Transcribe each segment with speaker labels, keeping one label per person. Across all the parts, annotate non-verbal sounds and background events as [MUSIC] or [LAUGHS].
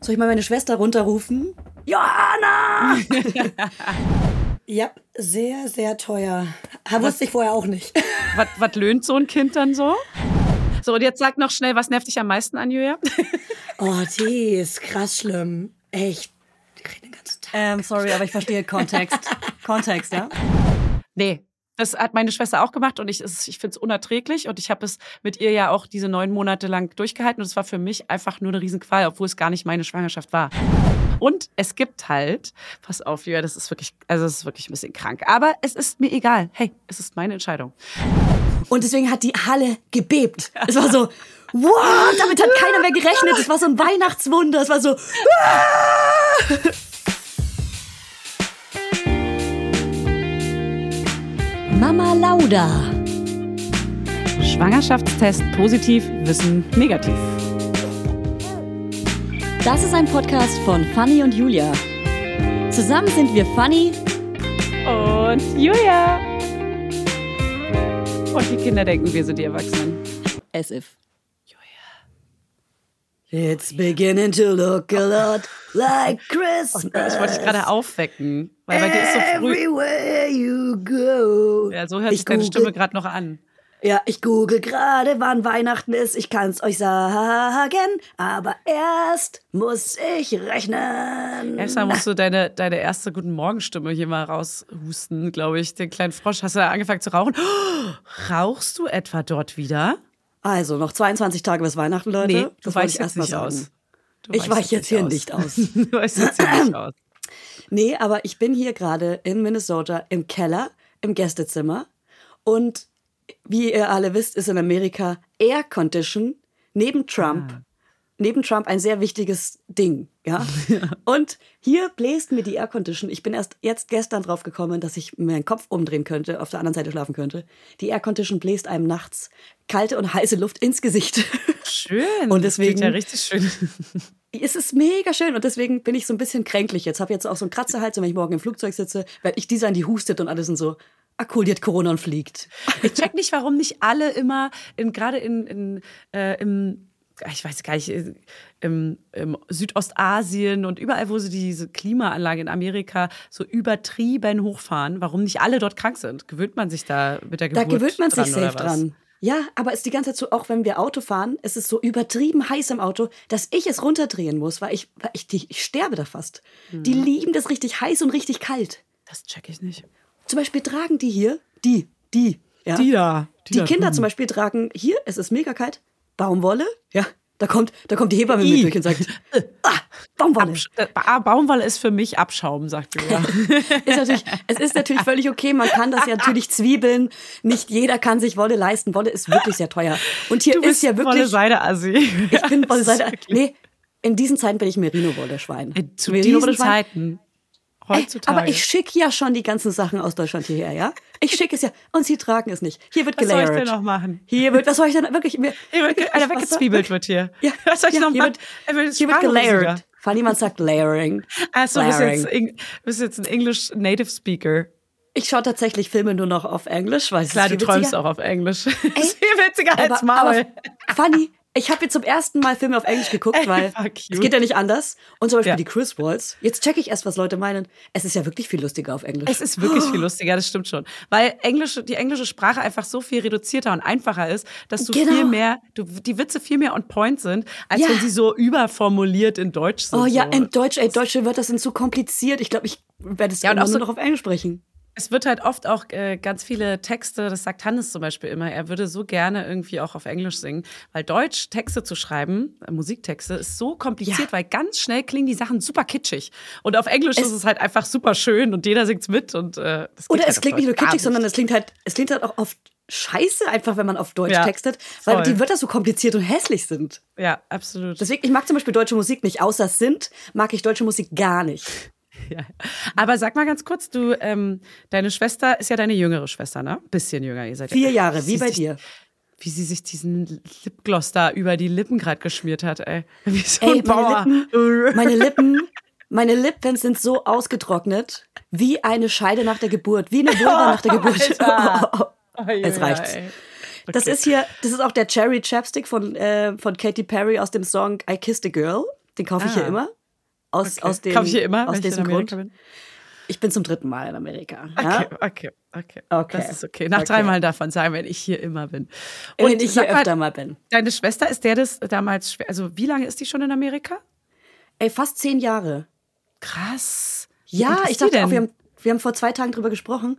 Speaker 1: Soll ich mal meine Schwester runterrufen? Johanna! [LAUGHS] ja, sehr, sehr teuer. Ha, wusste ich vorher auch nicht. [LAUGHS]
Speaker 2: Was, was löhnt so ein Kind dann so? So, und jetzt sag noch schnell, was nervt dich am meisten an, Julia? [LAUGHS]
Speaker 1: Oh, die ist krass schlimm. Echt. Ich rede den ganzen Tag.
Speaker 3: Ähm, sorry, aber ich verstehe Kontext. Kontext, ja?
Speaker 2: Nee. Das hat meine Schwester auch gemacht und ich, ich finde es unerträglich und ich habe es mit ihr ja auch diese neun Monate lang durchgehalten und es war für mich einfach nur eine Riesenqual, obwohl es gar nicht meine Schwangerschaft war. Und es gibt halt, pass auf, Julia, das ist wirklich, also es ist wirklich ein bisschen krank, aber es ist mir egal. Hey, es ist meine Entscheidung.
Speaker 1: Und deswegen hat die Halle gebebt. Es war so, wow, damit hat keiner mehr gerechnet. Es war so ein Weihnachtswunder. Es war so, Mama Lauda.
Speaker 2: Schwangerschaftstest positiv, Wissen negativ.
Speaker 3: Das ist ein Podcast von Fanny und Julia. Zusammen sind wir Fanny.
Speaker 2: Und Julia. Und die Kinder denken, wir sind die Erwachsenen.
Speaker 3: As if.
Speaker 1: It's beginning to look a lot like Christmas.
Speaker 2: Das wollte ich gerade aufwecken, weil bei dir ist so früh.
Speaker 1: Everywhere you go.
Speaker 2: Ja, so hört
Speaker 1: Ich
Speaker 2: sich deine Stimme gerade noch an.
Speaker 1: Ja, ich google gerade, wann Weihnachten ist. Ich kann's euch sagen, aber erst muss ich rechnen.
Speaker 2: Erstmal musst du deine, deine erste Guten Morgen-Stimme hier mal raushusten, glaube ich. Den kleinen Frosch. Hast du da angefangen zu rauchen? Oh, [GASPS] rauchst du etwa dort wieder?
Speaker 1: Also, noch 22 Tage bis Weihnachten, Leute.
Speaker 2: Nee, du
Speaker 1: Das wollte
Speaker 2: weichst
Speaker 1: ich erst
Speaker 2: jetzt
Speaker 1: mal
Speaker 2: nicht
Speaker 1: sagen.
Speaker 2: aus. Du
Speaker 1: Ich
Speaker 2: weichst
Speaker 1: weich jetzt hier nicht aus. [LAUGHS]
Speaker 2: du weichst jetzt hier nicht aus. [CLEARS THROAT]
Speaker 1: Nee, aber ich bin hier gerade in Minnesota im Keller, im Gästezimmer. Und wie ihr alle wisst, ist in Amerika Air Condition neben Trump,
Speaker 2: Ah.
Speaker 1: Neben Trump ein sehr wichtiges Ding. [LAUGHS] Ja? Und hier bläst mir die Air Condition. Ich bin erst jetzt gestern drauf gekommen, dass ich mir den Kopf umdrehen könnte, auf der anderen Seite schlafen könnte. Die Air Condition bläst einem nachts kalte und heiße Luft ins Gesicht. [LAUGHS]
Speaker 2: Schön.
Speaker 1: Und
Speaker 2: Das
Speaker 1: deswegen-
Speaker 2: klingt ja richtig schön. [LAUGHS]
Speaker 1: Es ist mega schön und deswegen bin ich so ein bisschen kränklich jetzt. Habe jetzt auch so einen Kratzerhals und wenn ich morgen im Flugzeug sitze, werde ich dieser an die hustet und alle sind so, die hat Corona und fliegt.
Speaker 2: Ich check nicht, warum nicht alle immer, gerade in, in, äh, im, ich weiß gar nicht, äh, im, im Südostasien und überall, wo sie diese Klimaanlage in Amerika so übertrieben hochfahren, warum nicht alle dort krank sind. Gewöhnt man sich da mit der
Speaker 1: Da
Speaker 2: Geburt
Speaker 1: gewöhnt man sich
Speaker 2: dran, oder
Speaker 1: safe dran. Ja, aber es ist die ganze Zeit so, auch wenn wir Auto fahren, es ist so übertrieben heiß im Auto, dass ich es runterdrehen muss, weil ich, weil ich, die, ich sterbe da fast. Die
Speaker 2: Mhm.
Speaker 1: lieben das richtig heiß und richtig kalt.
Speaker 2: Das check ich nicht.
Speaker 1: Zum Beispiel tragen die hier, die, die, ja.
Speaker 2: Die da.
Speaker 1: Die
Speaker 2: da
Speaker 1: Kinder
Speaker 2: drüben.
Speaker 1: zum Beispiel tragen hier, es ist mega kalt, Baumwolle, ja. Da kommt, da kommt die Hebamme
Speaker 2: I.
Speaker 1: mit durch und sagt, ah, Baumwolle.
Speaker 2: Absch- äh, Ba- Baumwolle ist für mich Abschaum, sagt Julia. [LAUGHS]
Speaker 1: ist natürlich, es ist natürlich völlig okay. Man kann das ja natürlich Zwiebeln. Nicht jeder kann sich Wolle leisten. Wolle ist wirklich sehr teuer. Und hier ist ja wirklich.
Speaker 2: volle Seide-Assi.
Speaker 1: Ich bin Wolle [LAUGHS] Seide. Nee, in diesen Zeiten bin ich Merino-Wolle Schwein.
Speaker 2: Äh, Zu
Speaker 1: Merino-Wolle
Speaker 2: diesen Zeiten, heutzutage.
Speaker 1: aber ich schicke ja schon die ganzen Sachen aus Deutschland hierher, ja? Ich schicke es ja. Und sie tragen es nicht. Hier wird
Speaker 2: was soll ich
Speaker 1: gelayert.
Speaker 2: denn noch machen?
Speaker 1: Hier wird, was soll ich denn wirklich? Mir,
Speaker 2: Hier wird, Alter,
Speaker 1: was
Speaker 2: weggezwiebelt wird hier.
Speaker 1: Ja,
Speaker 2: Was soll ich
Speaker 1: ja,
Speaker 2: noch
Speaker 1: hier
Speaker 2: machen?
Speaker 1: wird,
Speaker 2: Er
Speaker 1: hier wird gelayert. Vor allem jemand sagt Layering.
Speaker 2: Du bist
Speaker 1: Layering.
Speaker 2: jetzt, Eng- bist jetzt ein English Native Speaker.
Speaker 1: Ich schaue tatsächlich Filme nur noch auf Englisch, weil es
Speaker 2: Klar,
Speaker 1: ist
Speaker 2: du träumst auch auf Englisch. [LAUGHS] ist viel witziger als
Speaker 1: aber,
Speaker 2: Maul.
Speaker 1: aber funny, ich habe jetzt zum ersten Mal Filme auf Englisch geguckt, [LAUGHS] weil es geht ja nicht anders. Und zum Beispiel
Speaker 2: Ja.
Speaker 1: die Chris Walls. Jetzt checke ich erst, was Leute meinen. Es ist ja wirklich viel lustiger auf Englisch.
Speaker 2: Es ist wirklich [GASPS] viel lustiger, das stimmt schon. Weil Englisch, die englische Sprache einfach so viel reduzierter und einfacher ist, dass du
Speaker 1: Genau.
Speaker 2: viel mehr, du, die Witze viel mehr on point sind, als
Speaker 1: Ja.
Speaker 2: wenn sie so überformuliert in Deutsch sind.
Speaker 1: oh ja,
Speaker 2: so.
Speaker 1: in Deutsch, ey, deutsche Wörter sind so kompliziert. Ich glaube, ich werde es
Speaker 2: Ja, und auch
Speaker 1: nur
Speaker 2: so-
Speaker 1: noch auf Englisch sprechen.
Speaker 2: Es wird halt oft auch äh, ganz viele Texte, das sagt Hannes zum Beispiel immer, er würde so gerne irgendwie auch auf Englisch singen, weil Deutsch Texte zu schreiben, äh, Musiktexte, ist so kompliziert,
Speaker 1: Ja.
Speaker 2: weil ganz schnell klingen die Sachen super kitschig. Und auf Englisch ist es halt einfach super schön und jeder singt's mit und äh,
Speaker 1: Oder
Speaker 2: halt
Speaker 1: es klingt nicht nur kitschig, sondern es klingt halt, es klingt halt auch oft scheiße, einfach wenn man auf Deutsch
Speaker 2: Ja,
Speaker 1: textet, weil
Speaker 2: voll.
Speaker 1: die Wörter so kompliziert und hässlich sind.
Speaker 2: Ja, absolut.
Speaker 1: Deswegen, ich mag zum Beispiel deutsche Musik nicht, außer es sind, mag ich deutsche Musik gar nicht. [LAUGHS]
Speaker 2: Ja. Aber sag mal ganz kurz, du, ähm, deine Schwester ist ja deine jüngere Schwester, ne? Bisschen jünger, ihr seid ja-
Speaker 1: Vier Jahre, wie bei
Speaker 2: sich-
Speaker 1: dir.
Speaker 2: Wie sie sich diesen Lipgloss da über die Lippen gerade geschmiert hat, ey. [LAUGHS] Wie so
Speaker 1: Ey, meine Lippen, [LAUGHS] meine Lippen, meine Lippen sind so ausgetrocknet, wie eine Scheide nach der Geburt, wie eine Vulva nach der Geburt.
Speaker 2: Alter.
Speaker 1: Es reicht's.
Speaker 2: Ey.
Speaker 1: Das
Speaker 2: Okay.
Speaker 1: ist hier, das ist auch der Cherry Chapstick von, äh, von Katy Perry aus dem Song I Kissed a Girl. Den kaufe ich
Speaker 2: Ah.
Speaker 1: hier immer. Aus,
Speaker 2: Okay.
Speaker 1: aus dem,
Speaker 2: ich hier immer,
Speaker 1: aus diesem Grund.
Speaker 2: bin?
Speaker 1: Ich bin zum dritten Mal in Amerika. Ja?
Speaker 2: Okay, okay, okay.
Speaker 1: Okay.
Speaker 2: Das ist okay. Nach
Speaker 1: Okay.
Speaker 2: dreimal davon sagen, wenn ich hier immer bin.
Speaker 1: Wenn ich hier
Speaker 2: mal,
Speaker 1: öfter mal bin.
Speaker 2: Deine Schwester, ist der das damals schwer? Also, wie lange ist die schon in Amerika?
Speaker 1: Ey, fast zehn Jahre.
Speaker 2: Krass.
Speaker 1: Ja, ich dachte auch, wir haben, wir haben vor zwei Tagen drüber gesprochen.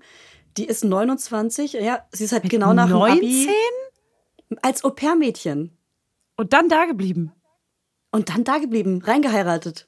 Speaker 1: Die ist 29. Ja, sie ist halt genau nach dem
Speaker 2: 19?
Speaker 1: Abi. Als Au-pair-Mädchen.
Speaker 2: Und dann da geblieben.
Speaker 1: Und dann da geblieben, reingeheiratet.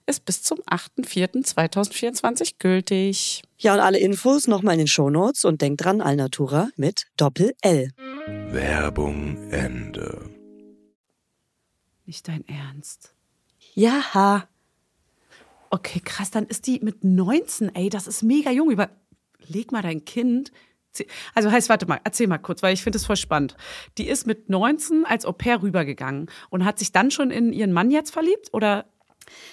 Speaker 2: ist bis zum 8.4.2024 gültig.
Speaker 1: Ja, und alle Infos nochmal in den Shownotes und denkt dran, Alnatura mit Doppel-L.
Speaker 4: Werbung Ende.
Speaker 2: Nicht dein Ernst.
Speaker 1: Ja.
Speaker 2: Okay, krass, dann ist die mit 19, ey, das ist mega jung. Überleg mal dein Kind. Also heißt, warte mal, erzähl mal kurz, weil ich finde es voll spannend. Die ist mit 19 als Au pair rübergegangen und hat sich dann schon in ihren Mann jetzt verliebt? Oder,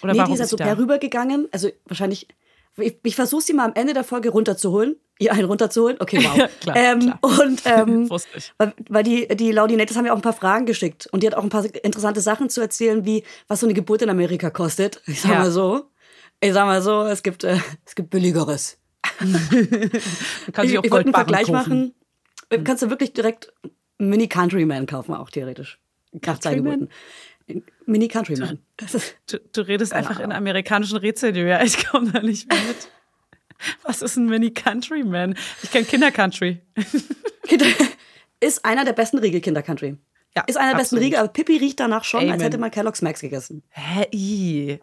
Speaker 2: oder
Speaker 1: nee,
Speaker 2: warum
Speaker 1: die ist Au pair
Speaker 2: da?
Speaker 1: rübergegangen. Also wahrscheinlich, ich, ich versuche sie mal am Ende der Folge runterzuholen. Ihr einen runterzuholen? Okay, wow. [LAUGHS]
Speaker 2: Klar,
Speaker 1: ähm,
Speaker 2: klar.
Speaker 1: Und ähm, [LAUGHS]
Speaker 2: ich.
Speaker 1: weil, weil die, die Laudinettes haben ja auch ein paar Fragen geschickt. Und die hat auch ein paar interessante Sachen zu erzählen, wie was so eine Geburt in Amerika kostet. Ich sag
Speaker 2: Ja.
Speaker 1: mal so. Ich sag mal so, es gibt, äh, es gibt billigeres. [LAUGHS]
Speaker 2: Kann
Speaker 1: ich
Speaker 2: sie auch
Speaker 1: ich wollte einen Vergleich
Speaker 2: kaufen.
Speaker 1: machen. Äh, Kannst du wirklich direkt Mini Countryman kaufen, auch theoretisch. Nach zwei? Geburten. Mini Countryman.
Speaker 2: Du, du redest
Speaker 1: Keine
Speaker 2: einfach in amerikanischen Rätseln, Julia. Ich komme da nicht mehr mit. Was ist ein Mini-Countryman? Ich kenne Kinder-Country.
Speaker 1: ist einer der besten Riegel Kinder Country.
Speaker 2: Ja,
Speaker 1: ist einer der besten. Riegel, aber Pippi riecht danach schon, als
Speaker 2: Amen.
Speaker 1: hätte man Kellogg's Max gegessen.
Speaker 2: Hä? I.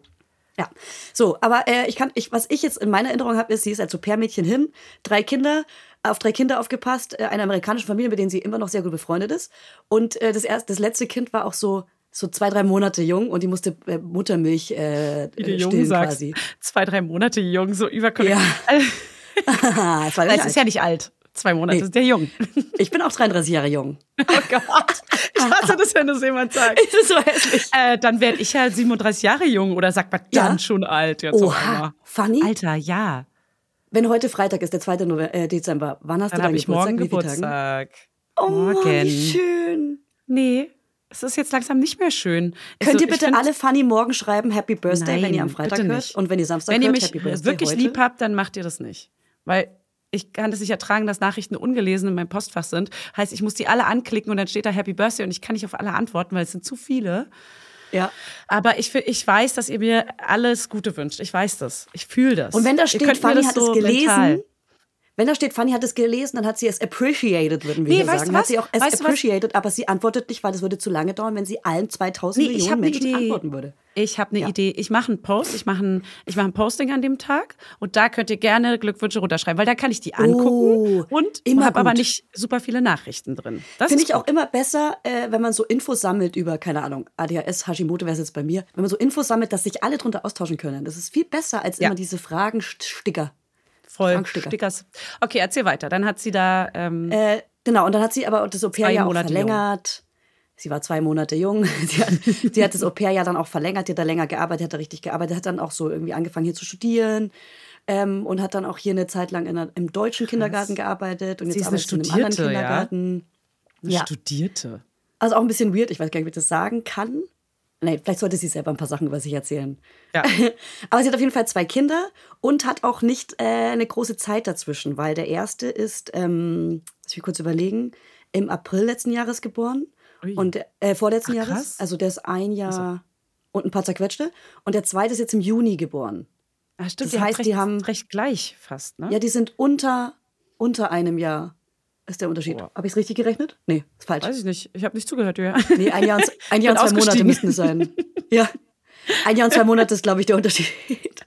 Speaker 1: Ja, so, aber äh, ich kann, ich, was ich jetzt in meiner Erinnerung habe, ist, sie ist als Au-pair-Mädchen hin, drei Kinder, auf drei Kinder aufgepasst, äh, eine amerikanische Familie, mit denen sie immer noch sehr gut befreundet ist. Und äh, das erste, das letzte Kind war auch so, so zwei, drei Monate jung und die musste äh, Muttermilch äh,
Speaker 2: Wie du
Speaker 1: äh,
Speaker 2: jung
Speaker 1: stillen
Speaker 2: sagst.
Speaker 1: quasi.
Speaker 2: Zwei, drei Monate jung, so überkonjunktiv.
Speaker 1: Ja. [LAUGHS] das war [LAUGHS]
Speaker 2: ist ja nicht alt. Zwei Monate
Speaker 1: Nee.
Speaker 2: ist der jung. [LAUGHS]
Speaker 1: Ich bin auch 33 Jahre jung.
Speaker 2: Oh Gott. Ich hasse das, wenn das jemand sagt.
Speaker 1: Das ist so hässlich.
Speaker 2: Äh, dann werde ich ja 37 Jahre jung oder sagt man dann
Speaker 1: Ja.
Speaker 2: schon alt jetzt
Speaker 1: Oha, funny.
Speaker 2: Alter, ja.
Speaker 1: Wenn heute Freitag ist, der 2. November, äh, Dezember, wann hast
Speaker 2: Dann
Speaker 1: du deinen
Speaker 2: ich morgen
Speaker 1: Geburtstag?
Speaker 2: Geburtstag.
Speaker 1: Oh Mann, wie
Speaker 2: Morgen.
Speaker 1: schön.
Speaker 2: Nee, es ist jetzt langsam nicht mehr schön.
Speaker 1: Könnt
Speaker 2: Also,
Speaker 1: ihr bitte alle Funny morgen schreiben, Happy Birthday, wenn
Speaker 2: Nein,
Speaker 1: ihr am Freitag hört?
Speaker 2: nicht.
Speaker 1: Und wenn ihr Samstag
Speaker 2: Wenn ihr
Speaker 1: hört,
Speaker 2: mich
Speaker 1: Happy Birthday
Speaker 2: wirklich
Speaker 1: heute?
Speaker 2: lieb habt, dann macht ihr das nicht. Weil ich kann das nicht ertragen, dass Nachrichten ungelesen in meinem Postfach sind. Heißt, ich muss die alle anklicken und dann steht da Happy Birthday und ich kann nicht auf alle antworten, weil es sind zu viele.
Speaker 1: Ja.
Speaker 2: Aber ich, ich weiß, dass ihr mir alles Gute wünscht. Ich weiß das. Ich fühle das.
Speaker 1: Und wenn da
Speaker 2: Ihr
Speaker 1: steht, Fanny
Speaker 2: das
Speaker 1: hat
Speaker 2: so
Speaker 1: es gelesen,
Speaker 2: mental-
Speaker 1: Wenn da steht, Fanny hat es gelesen, dann hat sie es appreciated, würden wir
Speaker 2: Nee,
Speaker 1: hier
Speaker 2: weißt
Speaker 1: sagen.
Speaker 2: du
Speaker 1: Hat
Speaker 2: was?
Speaker 1: sie auch es
Speaker 2: Weißt
Speaker 1: appreciated, aber sie antwortet nicht, weil es würde zu lange dauern, wenn sie allen 2000
Speaker 2: Nee,
Speaker 1: Millionen
Speaker 2: eine
Speaker 1: Menschen
Speaker 2: Idee.
Speaker 1: antworten würde.
Speaker 2: Ich habe eine
Speaker 1: Ja.
Speaker 2: Idee. Ich mache einen Post, ich mache ein, ich mach ein Posting an dem Tag und da könnt ihr gerne Glückwünsche runterschreiben, weil da kann ich die angucken
Speaker 1: Oh,
Speaker 2: und habe aber nicht super viele Nachrichten drin. Das
Speaker 1: Finde ich auch
Speaker 2: gut.
Speaker 1: immer besser, äh, wenn man so Infos sammelt über, keine Ahnung, ADHS, Hashimoto wäre es jetzt bei mir, wenn man so Infos sammelt, dass sich alle drunter austauschen können. Das ist viel besser als
Speaker 2: Ja.
Speaker 1: immer diese Fragensticker.
Speaker 2: Voll. Stickers. Okay, erzähl weiter. Dann hat sie da ähm,
Speaker 1: Äh, genau, und dann hat sie aber das Au-pair-Jahr auch verlängert. Sie war zwei Monate jung. [LAUGHS] Sie hat, sie hat das Au-pair-Jahr dann auch verlängert, die hat da länger gearbeitet, hat da richtig gearbeitet, hat dann auch so irgendwie angefangen hier zu studieren. Ähm, und hat dann auch hier eine Zeit lang in im deutschen Kindergarten gearbeitet und
Speaker 2: Sie
Speaker 1: jetzt
Speaker 2: eine
Speaker 1: arbeitet sie in einem anderen
Speaker 2: Studierte, ja?
Speaker 1: Kindergarten. Ja.
Speaker 2: Studierte.
Speaker 1: Also auch ein bisschen weird, ich weiß gar nicht, ob ich das sagen kann. Nee, vielleicht sollte sie selber ein paar Sachen über sich erzählen.
Speaker 2: Ja. [LAUGHS]
Speaker 1: Aber sie hat auf jeden Fall zwei Kinder und hat auch nicht äh, eine große Zeit dazwischen, weil der erste ist, ähm, lass mich kurz überlegen, im April letzten Jahres geboren.
Speaker 2: Ui.
Speaker 1: Und äh, vorletzten
Speaker 2: Ach,
Speaker 1: Jahres. Also der ist ein Jahr und ein paar zerquetschte. Und der zweite ist jetzt im Juni geboren.
Speaker 2: Ah, stimmt,
Speaker 1: Das heißt,
Speaker 2: recht,
Speaker 1: die haben-
Speaker 2: recht gleich fast, ne?
Speaker 1: Ja, die sind unter, unter einem Jahr. Ist der Unterschied.
Speaker 2: Boah.
Speaker 1: Habe ich es richtig gerechnet? Nee, ist falsch.
Speaker 2: Weiß ich nicht. Ich habe nicht zugehört, ja.
Speaker 1: Nee, ein Jahr und, ein Jahr und [LAUGHS] zwei Monate müssten es sein. Ja. Ein Jahr und zwei Monate ist, glaube ich, der Unterschied. [LAUGHS]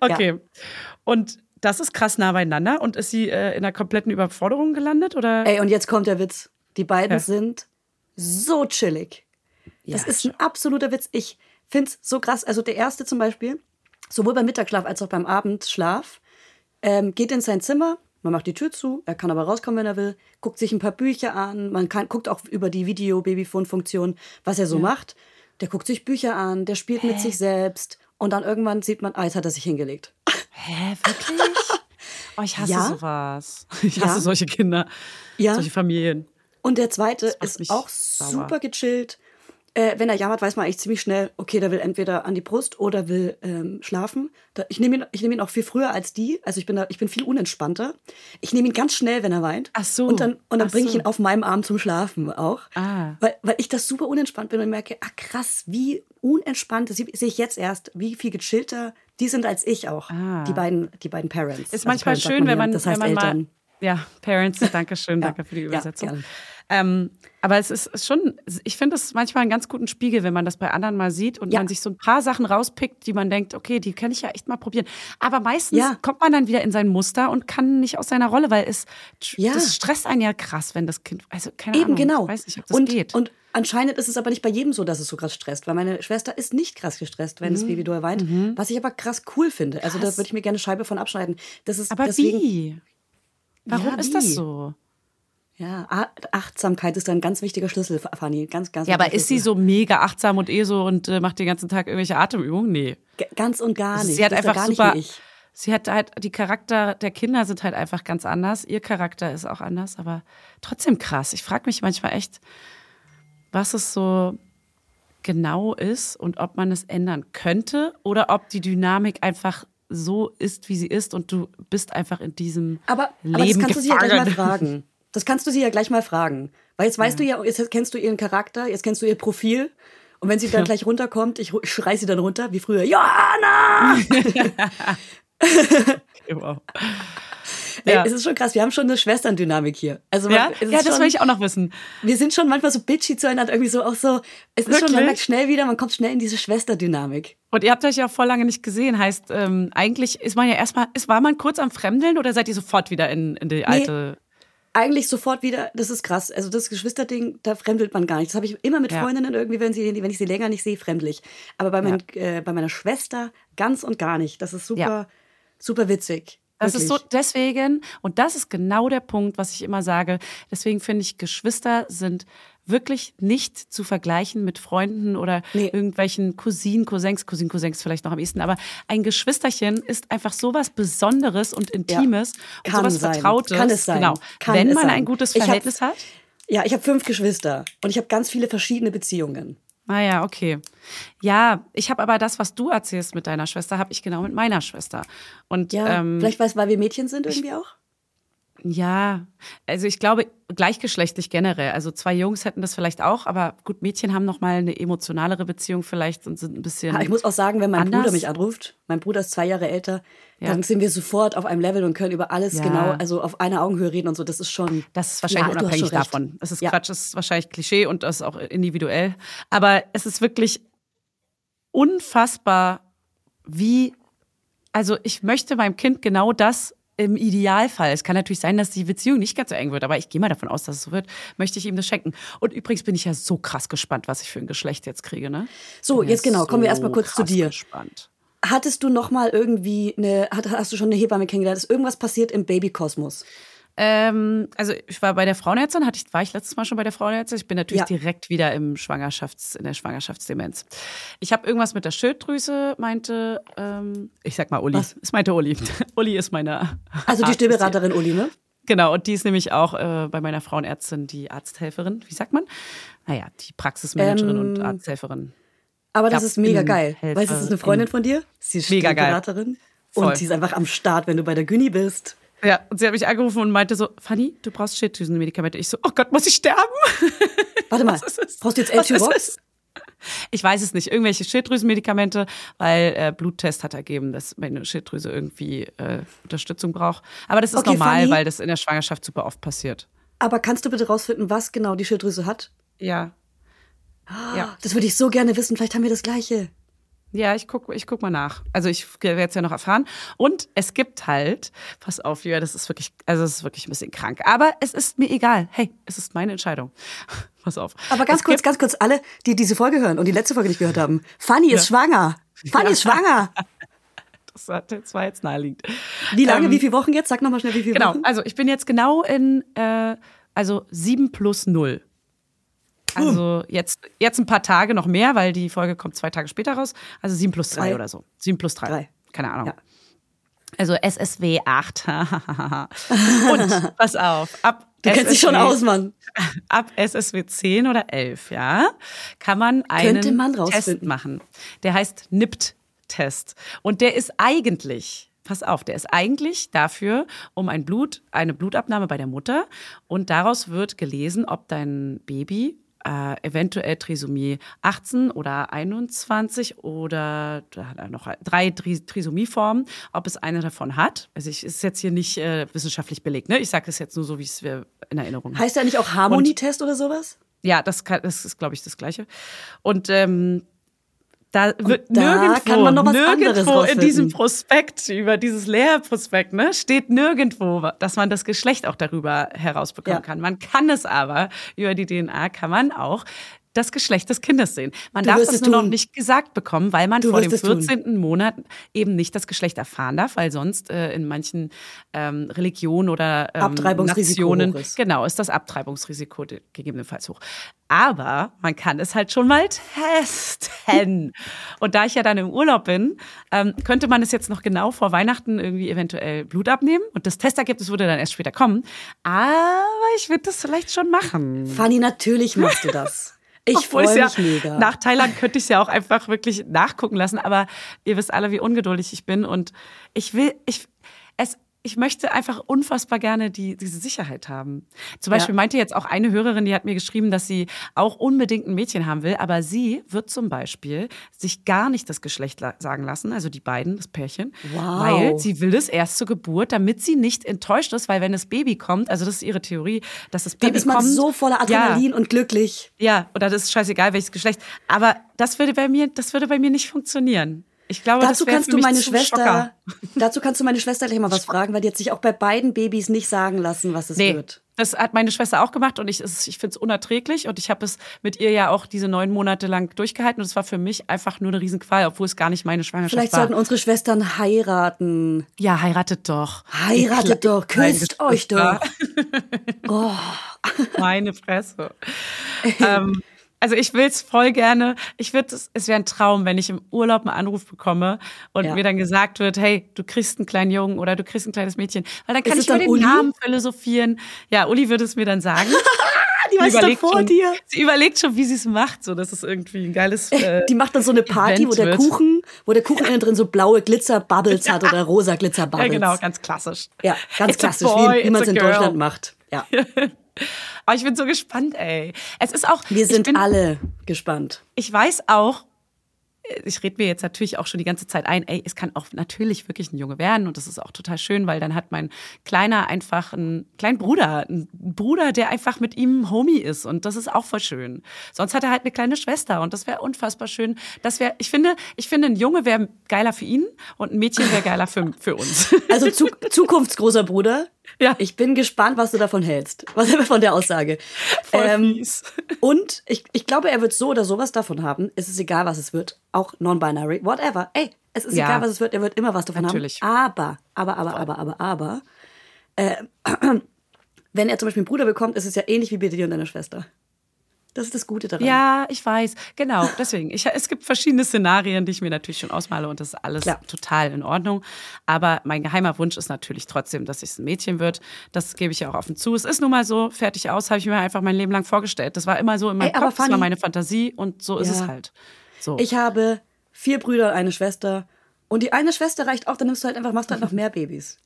Speaker 2: Okay. Und das ist krass nah beieinander. Und ist sie äh, in einer kompletten Überforderung gelandet? Oder?
Speaker 1: Ey, und jetzt kommt der Witz. Die beiden
Speaker 2: Ja.
Speaker 1: sind so chillig. Das
Speaker 2: Ja,
Speaker 1: ist ein absoluter Witz. Ich finde es so krass. Also der erste zum Beispiel, sowohl beim Mittagsschlaf als auch beim Abendschlaf, ähm, geht in sein Zimmer, man macht die Tür zu, er kann aber rauskommen, wenn er will, guckt sich ein paar Bücher an, man kann, guckt auch über die Video-Babyphone-Funktion, was er so macht. Der guckt sich Bücher an, der spielt mit sich selbst und dann irgendwann sieht man, ah, jetzt hat er sich hingelegt. [LAUGHS]
Speaker 2: Hä, wirklich? Oh, ich hasse
Speaker 1: Ja.
Speaker 2: sowas. [LAUGHS] Ich hasse
Speaker 1: Ja.
Speaker 2: solche Kinder,
Speaker 1: Ja.
Speaker 2: solche Familien.
Speaker 1: Und der zweite ist auch
Speaker 2: sauer.
Speaker 1: super gechillt. Äh, wenn er jammert, weiß man eigentlich ziemlich schnell, okay, der will entweder an die Brust oder will ähm, schlafen. Da, ich nehme ihn, ich nehme ihn auch viel früher als die. Also ich bin da, ich bin viel unentspannter. Ich nehme ihn ganz schnell, wenn er weint.
Speaker 2: Ach so.
Speaker 1: Und dann, und dann bringe ich
Speaker 2: so.
Speaker 1: ihn auf meinem Arm zum Schlafen auch.
Speaker 2: Ah.
Speaker 1: Weil, weil ich das super unentspannt bin und merke, ah krass, wie unentspannt, das sehe ich jetzt erst, wie viel gechillter die sind als ich auch.
Speaker 2: Ah.
Speaker 1: Die beiden, die beiden Parents.
Speaker 2: Ist
Speaker 1: Also
Speaker 2: manchmal
Speaker 1: Parents
Speaker 2: schön, wenn
Speaker 1: hier,
Speaker 2: man,
Speaker 1: das
Speaker 2: wenn
Speaker 1: heißt
Speaker 2: man mal.
Speaker 1: Eltern.
Speaker 2: Ja, Parents, danke schön, [LAUGHS]
Speaker 1: Ja,
Speaker 2: danke für die
Speaker 1: ja,
Speaker 2: Übersetzung.
Speaker 1: gerne.
Speaker 2: Ähm, aber es ist ist schon, ich finde es manchmal einen ganz guten Spiegel, wenn man das bei anderen mal sieht und
Speaker 1: Ja.
Speaker 2: man sich so ein paar Sachen rauspickt, die man denkt, okay, die kann ich ja echt mal probieren. Aber meistens
Speaker 1: Ja.
Speaker 2: kommt man dann wieder in sein Muster und kann nicht aus seiner Rolle, weil es
Speaker 1: Ja.
Speaker 2: das stresst einen ja krass, wenn das Kind, also keine
Speaker 1: Eben
Speaker 2: Ahnung,
Speaker 1: genau.
Speaker 2: ich weiß nicht, ob das
Speaker 1: und,
Speaker 2: geht.
Speaker 1: Und anscheinend ist es aber nicht bei jedem so, dass es so krass stresst, weil meine Schwester ist nicht krass gestresst, wenn das Baby doll weint, was ich aber krass cool finde. Also da
Speaker 2: Mhm. Krass.
Speaker 1: würde ich mir gerne eine Scheibe von abschneiden. Das ist
Speaker 2: aber
Speaker 1: deswegen,
Speaker 2: wie? Warum
Speaker 1: Ja,
Speaker 2: ist
Speaker 1: wie?
Speaker 2: das so?
Speaker 1: Ja, Achtsamkeit ist ein ganz wichtiger Schlüssel, Fanny. Ganz, ganz
Speaker 2: Ja, aber ist sie so mega achtsam und eh so und äh, macht den ganzen Tag irgendwelche Atemübungen? Nee.
Speaker 1: G- Ganz und gar nicht.
Speaker 2: Sie hat
Speaker 1: Das
Speaker 2: einfach
Speaker 1: gar
Speaker 2: super. Sie hat halt, die Charakter der Kinder sind halt einfach ganz anders. Ihr Charakter ist auch anders, aber trotzdem krass. Ich frage mich manchmal echt, was es so genau ist und ob man es ändern könnte oder ob die Dynamik einfach so ist, wie sie ist und du bist einfach in diesem
Speaker 1: Aber, aber das
Speaker 2: Leben
Speaker 1: kannst du sie ja gleich mal
Speaker 2: gefangen.
Speaker 1: fragen. Das kannst du sie ja gleich mal fragen. Weil jetzt weißt du ja, jetzt kennst du ihren Charakter, jetzt kennst du ihr Profil. Und wenn sie dann gleich runterkommt, ich, schrei sie dann runter, wie früher, Johanna! [LAUGHS]
Speaker 2: Wow.
Speaker 1: Ey,
Speaker 2: Ja.
Speaker 1: es ist schon krass, wir haben schon eine Schwesterndynamik hier. Also man-
Speaker 2: Ja,
Speaker 1: es ist
Speaker 2: ja das
Speaker 1: schon,
Speaker 2: will ich auch noch wissen.
Speaker 1: Wir sind schon manchmal so bitchy zueinander, irgendwie so auch so, es ist schon, man
Speaker 2: Wirklich?
Speaker 1: merkt schnell wieder, man kommt schnell in diese Schwesterdynamik.
Speaker 2: Und ihr habt euch ja vor lange nicht gesehen. Heißt, ähm, eigentlich ist man ja erstmal, ist, war man kurz am Fremdeln oder seid ihr sofort wieder in, in die alte?
Speaker 1: Eigentlich sofort wieder, das ist krass. Also das Geschwisterding, da fremdelt man gar nicht. Das habe ich immer mit
Speaker 2: Ja.
Speaker 1: Freundinnen irgendwie, wenn, sie, wenn ich sie länger nicht sehe, fremdlich. Aber bei, mein, äh, bei meiner Schwester ganz und gar nicht. Das ist super,
Speaker 2: Ja.
Speaker 1: super witzig.
Speaker 2: Das ist so,
Speaker 1: Wirklich.
Speaker 2: deswegen, und das ist genau der Punkt, was ich immer sage, deswegen finde ich, Geschwister sind wirklich nicht zu vergleichen mit Freunden oder
Speaker 1: Nee.
Speaker 2: irgendwelchen Cousinen, Cousins, Cousin, Cousins vielleicht noch am ehesten, aber ein Geschwisterchen ist einfach sowas Besonderes und Intimes und
Speaker 1: Kann
Speaker 2: sowas
Speaker 1: sein.
Speaker 2: Vertrautes.
Speaker 1: Kann es sein.
Speaker 2: Genau.
Speaker 1: Kann
Speaker 2: Wenn man
Speaker 1: sein.
Speaker 2: ein gutes
Speaker 1: Ich hab-
Speaker 2: Verhältnis hat.
Speaker 1: Ja, ich habe fünf Geschwister und ich habe ganz viele verschiedene Beziehungen.
Speaker 2: Ah ja, okay. Ja, ich habe aber das, was du erzählst mit deiner Schwester, habe ich genau mit meiner Schwester. Und
Speaker 1: Ja,
Speaker 2: ähm,
Speaker 1: vielleicht weil, weil wir Mädchen sind irgendwie auch.
Speaker 2: Ja, also ich glaube gleichgeschlechtlich generell. Also zwei Jungs hätten das vielleicht auch, aber gut, Mädchen haben noch mal eine emotionalere Beziehung vielleicht und sind ein bisschen.
Speaker 1: Ja, ich muss auch sagen, wenn mein
Speaker 2: anders.
Speaker 1: Bruder mich anruft, mein Bruder ist zwei Jahre älter,
Speaker 2: Ja.
Speaker 1: dann sind wir sofort auf einem Level und können über alles
Speaker 2: Ja.
Speaker 1: genau, also auf einer Augenhöhe reden und so. Das ist schon.
Speaker 2: Das ist wahrscheinlich unabhängig davon. Es ist. Quatsch, es ist wahrscheinlich Klischee und das ist auch individuell. Aber es ist wirklich unfassbar, wie, also ich möchte meinem Kind genau das im Idealfall. Es kann natürlich sein, dass die Beziehung nicht ganz so eng wird, aber ich gehe mal davon aus, dass es so wird, möchte ich ihm das schenken. Und übrigens bin ich ja so krass gespannt, was ich für ein Geschlecht jetzt kriege, ne?
Speaker 1: So, jetzt genau, kommen wir
Speaker 2: so
Speaker 1: erstmal kurz zu dir.
Speaker 2: Gespannt.
Speaker 1: Hattest du noch mal irgendwie eine, hast du schon eine Hebamme kennengelernt? Ist irgendwas passiert im Babykosmos?
Speaker 2: Ähm, also ich war bei der Frauenärztin, hatte ich, war ich letztes Mal schon bei der Frauenärztin. Ich bin natürlich
Speaker 1: Ja.
Speaker 2: direkt wieder im Schwangerschafts, in der Schwangerschaftsdemenz. Ich habe irgendwas mit der Schilddrüse, meinte, ähm, ich sag mal Uli.
Speaker 1: Was?
Speaker 2: Es meinte Uli. [LAUGHS] Uli ist meine.
Speaker 1: Also die Stillberaterin Uli, ne?
Speaker 2: Genau, und die ist nämlich auch äh, bei meiner Frauenärztin die Arzthelferin. Wie sagt man? Naja, die Praxismanagerin
Speaker 1: Ähm,
Speaker 2: und Arzthelferin.
Speaker 1: Aber das
Speaker 2: Ja,
Speaker 1: ist mega geil.
Speaker 2: Helfer-
Speaker 1: Weißt du, das ist eine Freundin
Speaker 2: in-
Speaker 1: von dir? Sie ist
Speaker 2: Mega geil.
Speaker 1: Stillberaterin.
Speaker 2: Voll.
Speaker 1: Und sie ist einfach am Start, wenn du bei der Gyni bist.
Speaker 2: Ja, und sie hat mich angerufen und meinte so, Fanny, du brauchst Schilddrüsenmedikamente. Ich so, oh Gott, muss ich sterben?
Speaker 1: Warte [LAUGHS] mal, brauchst du jetzt L-Tyrox?
Speaker 2: Ich weiß es nicht. Irgendwelche Schilddrüsenmedikamente, weil äh, Bluttest hat ergeben, dass meine Schilddrüse irgendwie äh, Unterstützung braucht. Aber das ist
Speaker 1: Okay,
Speaker 2: normal,
Speaker 1: Fanny.
Speaker 2: weil das in der Schwangerschaft super oft passiert.
Speaker 1: Aber kannst du bitte rausfinden, was genau die Schilddrüse hat?
Speaker 2: Ja. Ja,
Speaker 1: Das würde ich so gerne wissen. Vielleicht haben wir das Gleiche.
Speaker 2: Ja ich guck, ich guck mal nach. Also ich werde es ja noch erfahren. Und es gibt halt, pass auf, Julia, das ist wirklich, also es ist wirklich ein bisschen krank. Aber es ist mir egal. Hey, es ist meine Entscheidung. [LAUGHS] pass auf.
Speaker 1: Aber ganz
Speaker 2: Es
Speaker 1: kurz, ganz kurz, alle, die diese Folge hören und die letzte Folge nicht gehört haben. Fanny ist schwanger. Fanny ist schwanger. [LAUGHS]
Speaker 2: Das hat- das war jetzt naheliegend.
Speaker 1: Wie lange,
Speaker 2: Ähm,
Speaker 1: wie viele Wochen jetzt? Sag nochmal schnell, wie viele
Speaker 2: Genau,
Speaker 1: Wochen.
Speaker 2: also ich bin jetzt genau in, äh, also 7 plus 0. Also jetzt, jetzt ein paar Tage noch mehr, weil die Folge kommt zwei Tage später raus. Also 7 plus 3
Speaker 1: Drei.
Speaker 2: oder so. 7 plus 3.
Speaker 1: Drei.
Speaker 2: Keine Ahnung.
Speaker 1: Ja.
Speaker 2: Also SSW 8. [LAUGHS] Und pass auf, ab
Speaker 1: Du kennst dich schon
Speaker 2: SSW
Speaker 1: aus, Mann.
Speaker 2: ab SSW 10 oder 11, ja, kann man einen
Speaker 1: man
Speaker 2: Test machen. Der heißt NIPT-Test. Und der ist eigentlich, pass auf, der ist eigentlich dafür, um ein Blut, eine Blutabnahme bei der Mutter und daraus wird gelesen, ob dein Baby äh, eventuell Trisomie 18 oder 21 oder da hat er noch drei Tri Trisomieformen, ob es eine davon hat. Also ich ist jetzt hier nicht äh, wissenschaftlich belegt, ne? Ich sage es jetzt nur so, wie es wir in Erinnerung haben.
Speaker 1: Heißt der nicht auch Harmonietest oder sowas?
Speaker 2: Ja, das, kann, das ist, glaube ich, das Gleiche. Und ähm, da wird
Speaker 1: da
Speaker 2: nirgendwo, nirgendwo in diesem Prospekt, über dieses Lehrprospekt, ne, steht nirgendwo, dass man das Geschlecht auch darüber herausbekommen
Speaker 1: Ja.
Speaker 2: kann. Man kann es aber, über die DNA kann man auch das Geschlecht des Kindes sehen. Man
Speaker 1: Du
Speaker 2: darf das
Speaker 1: es
Speaker 2: nur noch nicht gesagt bekommen, weil man
Speaker 1: Du
Speaker 2: vor dem
Speaker 1: es tun.
Speaker 2: 14. Monat eben nicht das Geschlecht erfahren darf, weil sonst äh, in manchen ähm, Religionen oder ähm, Nationen
Speaker 1: ist.
Speaker 2: Genau, ist das Abtreibungsrisiko gegebenenfalls hoch. Aber man kann es halt schon mal testen. [LAUGHS] Und da ich ja dann im Urlaub bin, ähm, könnte man es jetzt noch genau vor Weihnachten irgendwie eventuell Blut abnehmen. Und das Testergebnis würde dann erst später kommen. Aber ich würde das vielleicht schon machen.
Speaker 1: Fanny, natürlich machst du das. Ich freue
Speaker 2: ja,
Speaker 1: mich mega.
Speaker 2: Nach Thailand könnte ich es ja auch einfach wirklich nachgucken lassen, aber ihr wisst alle, wie ungeduldig ich bin und ich will, ich, es, ich möchte einfach unfassbar gerne die, diese Sicherheit haben. Zum Beispiel
Speaker 1: Ja.
Speaker 2: meinte jetzt auch eine Hörerin, die hat mir geschrieben, dass sie auch unbedingt ein Mädchen haben will, aber sie wird zum Beispiel sich gar nicht das Geschlecht la- sagen lassen, also die beiden, das Pärchen,
Speaker 1: Wow.
Speaker 2: weil sie will es erst zur Geburt, damit sie nicht enttäuscht ist, weil wenn das Baby kommt, also das ist ihre Theorie, dass das Baby
Speaker 1: Dann ist man
Speaker 2: kommt,
Speaker 1: so voller
Speaker 2: Ja.
Speaker 1: Adrenalin und glücklich.
Speaker 2: ja, oder das ist scheißegal, welches Geschlecht. Aber das würde bei mir, das würde bei mir nicht funktionieren. Ich glaube,
Speaker 1: Dazu kannst du meine Schwester, dazu kannst du meine Schwester gleich mal was fragen, weil die hat sich auch bei beiden Babys nicht sagen lassen, was es
Speaker 2: Nee,
Speaker 1: wird.
Speaker 2: das hat meine Schwester auch gemacht und ich, ich finde es unerträglich und ich habe es mit ihr ja auch diese neun Monate lang durchgehalten und es war für mich einfach nur eine Riesenqual, obwohl es gar nicht meine Schwangerschaft
Speaker 1: Vielleicht
Speaker 2: war.
Speaker 1: sollten unsere Schwestern heiraten.
Speaker 2: ja, heiratet doch.
Speaker 1: Heiratet doch, küsst euch doch. [LAUGHS] Oh.
Speaker 2: Meine Fresse. [LAUGHS] ähm, also ich will's voll gerne. Ich würde es, es wäre ein Traum, wenn ich im Urlaub einen Anruf bekomme und
Speaker 1: Ja.
Speaker 2: mir dann gesagt wird, hey, du kriegst einen kleinen Jungen oder du kriegst ein kleines Mädchen. Weil dann kann
Speaker 1: Ist
Speaker 2: ich
Speaker 1: es
Speaker 2: über den
Speaker 1: Uli?
Speaker 2: Namen philosophieren. Ja, Uli würde es mir dann sagen. [LAUGHS]
Speaker 1: die war dann vor
Speaker 2: schon,
Speaker 1: dir.
Speaker 2: Sie überlegt schon, wie sie es macht. So, das ist irgendwie ein geiles. Äh,
Speaker 1: Die macht dann so eine Party,
Speaker 2: Event
Speaker 1: wo der
Speaker 2: wird.
Speaker 1: Kuchen, wo der Kuchen [LAUGHS] innen drin so blaue Glitzerbubbles hat oder rosa Glitzerbubbles.
Speaker 2: ja, genau, ganz klassisch.
Speaker 1: Ja, ganz
Speaker 2: It's
Speaker 1: klassisch,
Speaker 2: boy,
Speaker 1: wie, wie man es in
Speaker 2: girl.
Speaker 1: Deutschland macht. Ja. [LAUGHS]
Speaker 2: Aber ich bin so gespannt, ey. Es ist auch.
Speaker 1: Wir sind
Speaker 2: bin,
Speaker 1: alle gespannt.
Speaker 2: Ich weiß auch, ich rede mir jetzt natürlich auch schon die ganze Zeit ein, ey, es kann auch natürlich wirklich ein Junge werden und das ist auch total schön, weil dann hat mein Kleiner einfach einen kleinen Bruder, einen Bruder, der einfach mit ihm Homie ist und das ist auch voll schön. Sonst hat er halt eine kleine Schwester und das wäre unfassbar schön. Das wäre, ich finde, ich finde, ein Junge wäre geiler für ihn und ein Mädchen wäre geiler für, für uns.
Speaker 1: Also zu, [LAUGHS] zukunftsgroßer Bruder. [LAUGHS]
Speaker 2: Ja.
Speaker 1: Ich bin gespannt, was du davon hältst. [LAUGHS] Was von der Aussage.
Speaker 2: Voll
Speaker 1: Ähm,
Speaker 2: fies. [LAUGHS]
Speaker 1: und ich, ich glaube, er wird so oder sowas davon haben. Es ist egal, was es wird. Auch non-binary, whatever. Ey, es ist
Speaker 2: Ja.
Speaker 1: egal, was es wird. Er wird immer was davon
Speaker 2: Natürlich.
Speaker 1: haben. Aber, aber, aber, aber, aber, aber, äh, [CLEARS THROAT] wenn er zum Beispiel einen Bruder bekommt, ist es ja ähnlich wie bei dir und deiner Schwester. Das ist das Gute daran.
Speaker 2: Ja, ich weiß. Genau, deswegen. Ich, es gibt verschiedene Szenarien, die ich mir natürlich schon ausmale und das ist alles
Speaker 1: Klar.
Speaker 2: total in Ordnung. Aber mein geheimer Wunsch ist natürlich trotzdem, dass es ein Mädchen wird. Das gebe ich ja auch offen zu. Es ist nun mal so, fertig aus, habe ich mir einfach mein Leben lang vorgestellt. Das war immer so in meinem
Speaker 1: Ey,
Speaker 2: Kopf, das war meine Fantasie und so ist
Speaker 1: Ja.
Speaker 2: es halt. So.
Speaker 1: Ich habe vier Brüder und eine Schwester. Und die eine Schwester reicht auch, dann nimmst du halt einfach, machst du halt noch mehr Babys.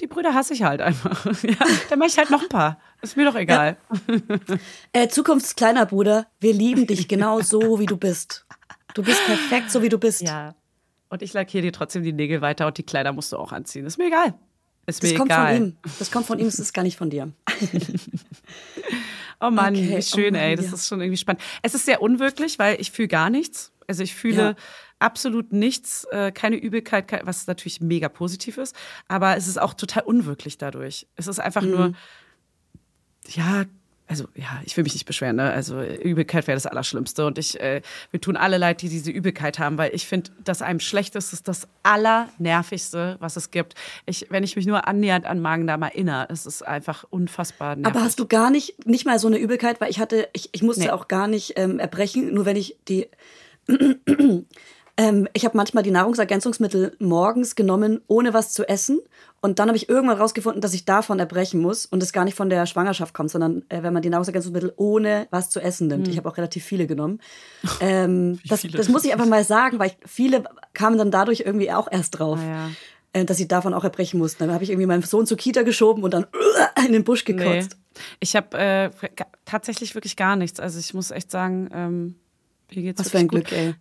Speaker 2: Die Brüder hasse ich halt einfach. [LAUGHS] Ja, dann mache ich halt noch ein paar. Ist mir doch egal. [LAUGHS]
Speaker 1: Äh, Zukunftskleiner Bruder, wir lieben dich genau so, wie du bist. Du bist perfekt, so wie du bist.
Speaker 2: Ja. Und ich lackiere dir trotzdem die Nägel weiter und die Kleider musst du auch anziehen. Ist mir egal. Ist
Speaker 1: Das
Speaker 2: mir
Speaker 1: kommt
Speaker 2: egal.
Speaker 1: von ihm. Das kommt von ihm, das ist gar nicht von dir. [LAUGHS]
Speaker 2: Oh Mann,
Speaker 1: Okay,
Speaker 2: wie schön,
Speaker 1: oh Mann,
Speaker 2: ey. Das
Speaker 1: ja.
Speaker 2: ist schon irgendwie spannend. Es ist sehr unwirklich, weil ich fühle gar nichts. Also ich fühle
Speaker 1: Ja.
Speaker 2: Absolut nichts, äh, keine Übelkeit, kein, was natürlich mega positiv ist. Aber es ist auch total unwirklich dadurch. Es ist einfach
Speaker 1: Mhm.
Speaker 2: nur, ja, also ja, ich will mich nicht beschweren. Ne? Also Übelkeit wäre das Allerschlimmste. Und ich, äh, wir tun alle leid, die diese Übelkeit haben, weil ich finde, dass einem schlecht ist, ist das Allernervigste, was es gibt. Ich, wenn ich mich nur annähernd an Magen-Darm erinnere, es ist einfach unfassbar nervig.
Speaker 1: Aber hast du gar nicht, nicht mal so eine Übelkeit, weil ich hatte, ich, ich musste
Speaker 2: Nee.
Speaker 1: auch gar nicht ähm, erbrechen, nur wenn ich die. Ähm, ich habe manchmal die Nahrungsergänzungsmittel morgens genommen, ohne was zu essen. Und dann habe ich irgendwann rausgefunden, dass ich davon erbrechen muss und es gar nicht von der Schwangerschaft kommt, sondern äh, wenn man die Nahrungsergänzungsmittel ohne was zu essen nimmt. Ich habe auch relativ viele genommen. [LAUGHS] Ähm, das,
Speaker 2: viele?
Speaker 1: das muss ich einfach mal sagen, weil ich, viele kamen dann dadurch irgendwie auch erst drauf.
Speaker 2: Ah, ja.
Speaker 1: äh, Dass sie davon auch erbrechen mussten. Dann habe ich irgendwie meinen Sohn zur Kita geschoben und dann in den Busch gekotzt.
Speaker 2: Nee. Ich habe äh, tatsächlich wirklich gar nichts. Also ich muss echt sagen, ähm, mir geht's
Speaker 1: Was für ein
Speaker 2: wirklich
Speaker 1: Glück, ey.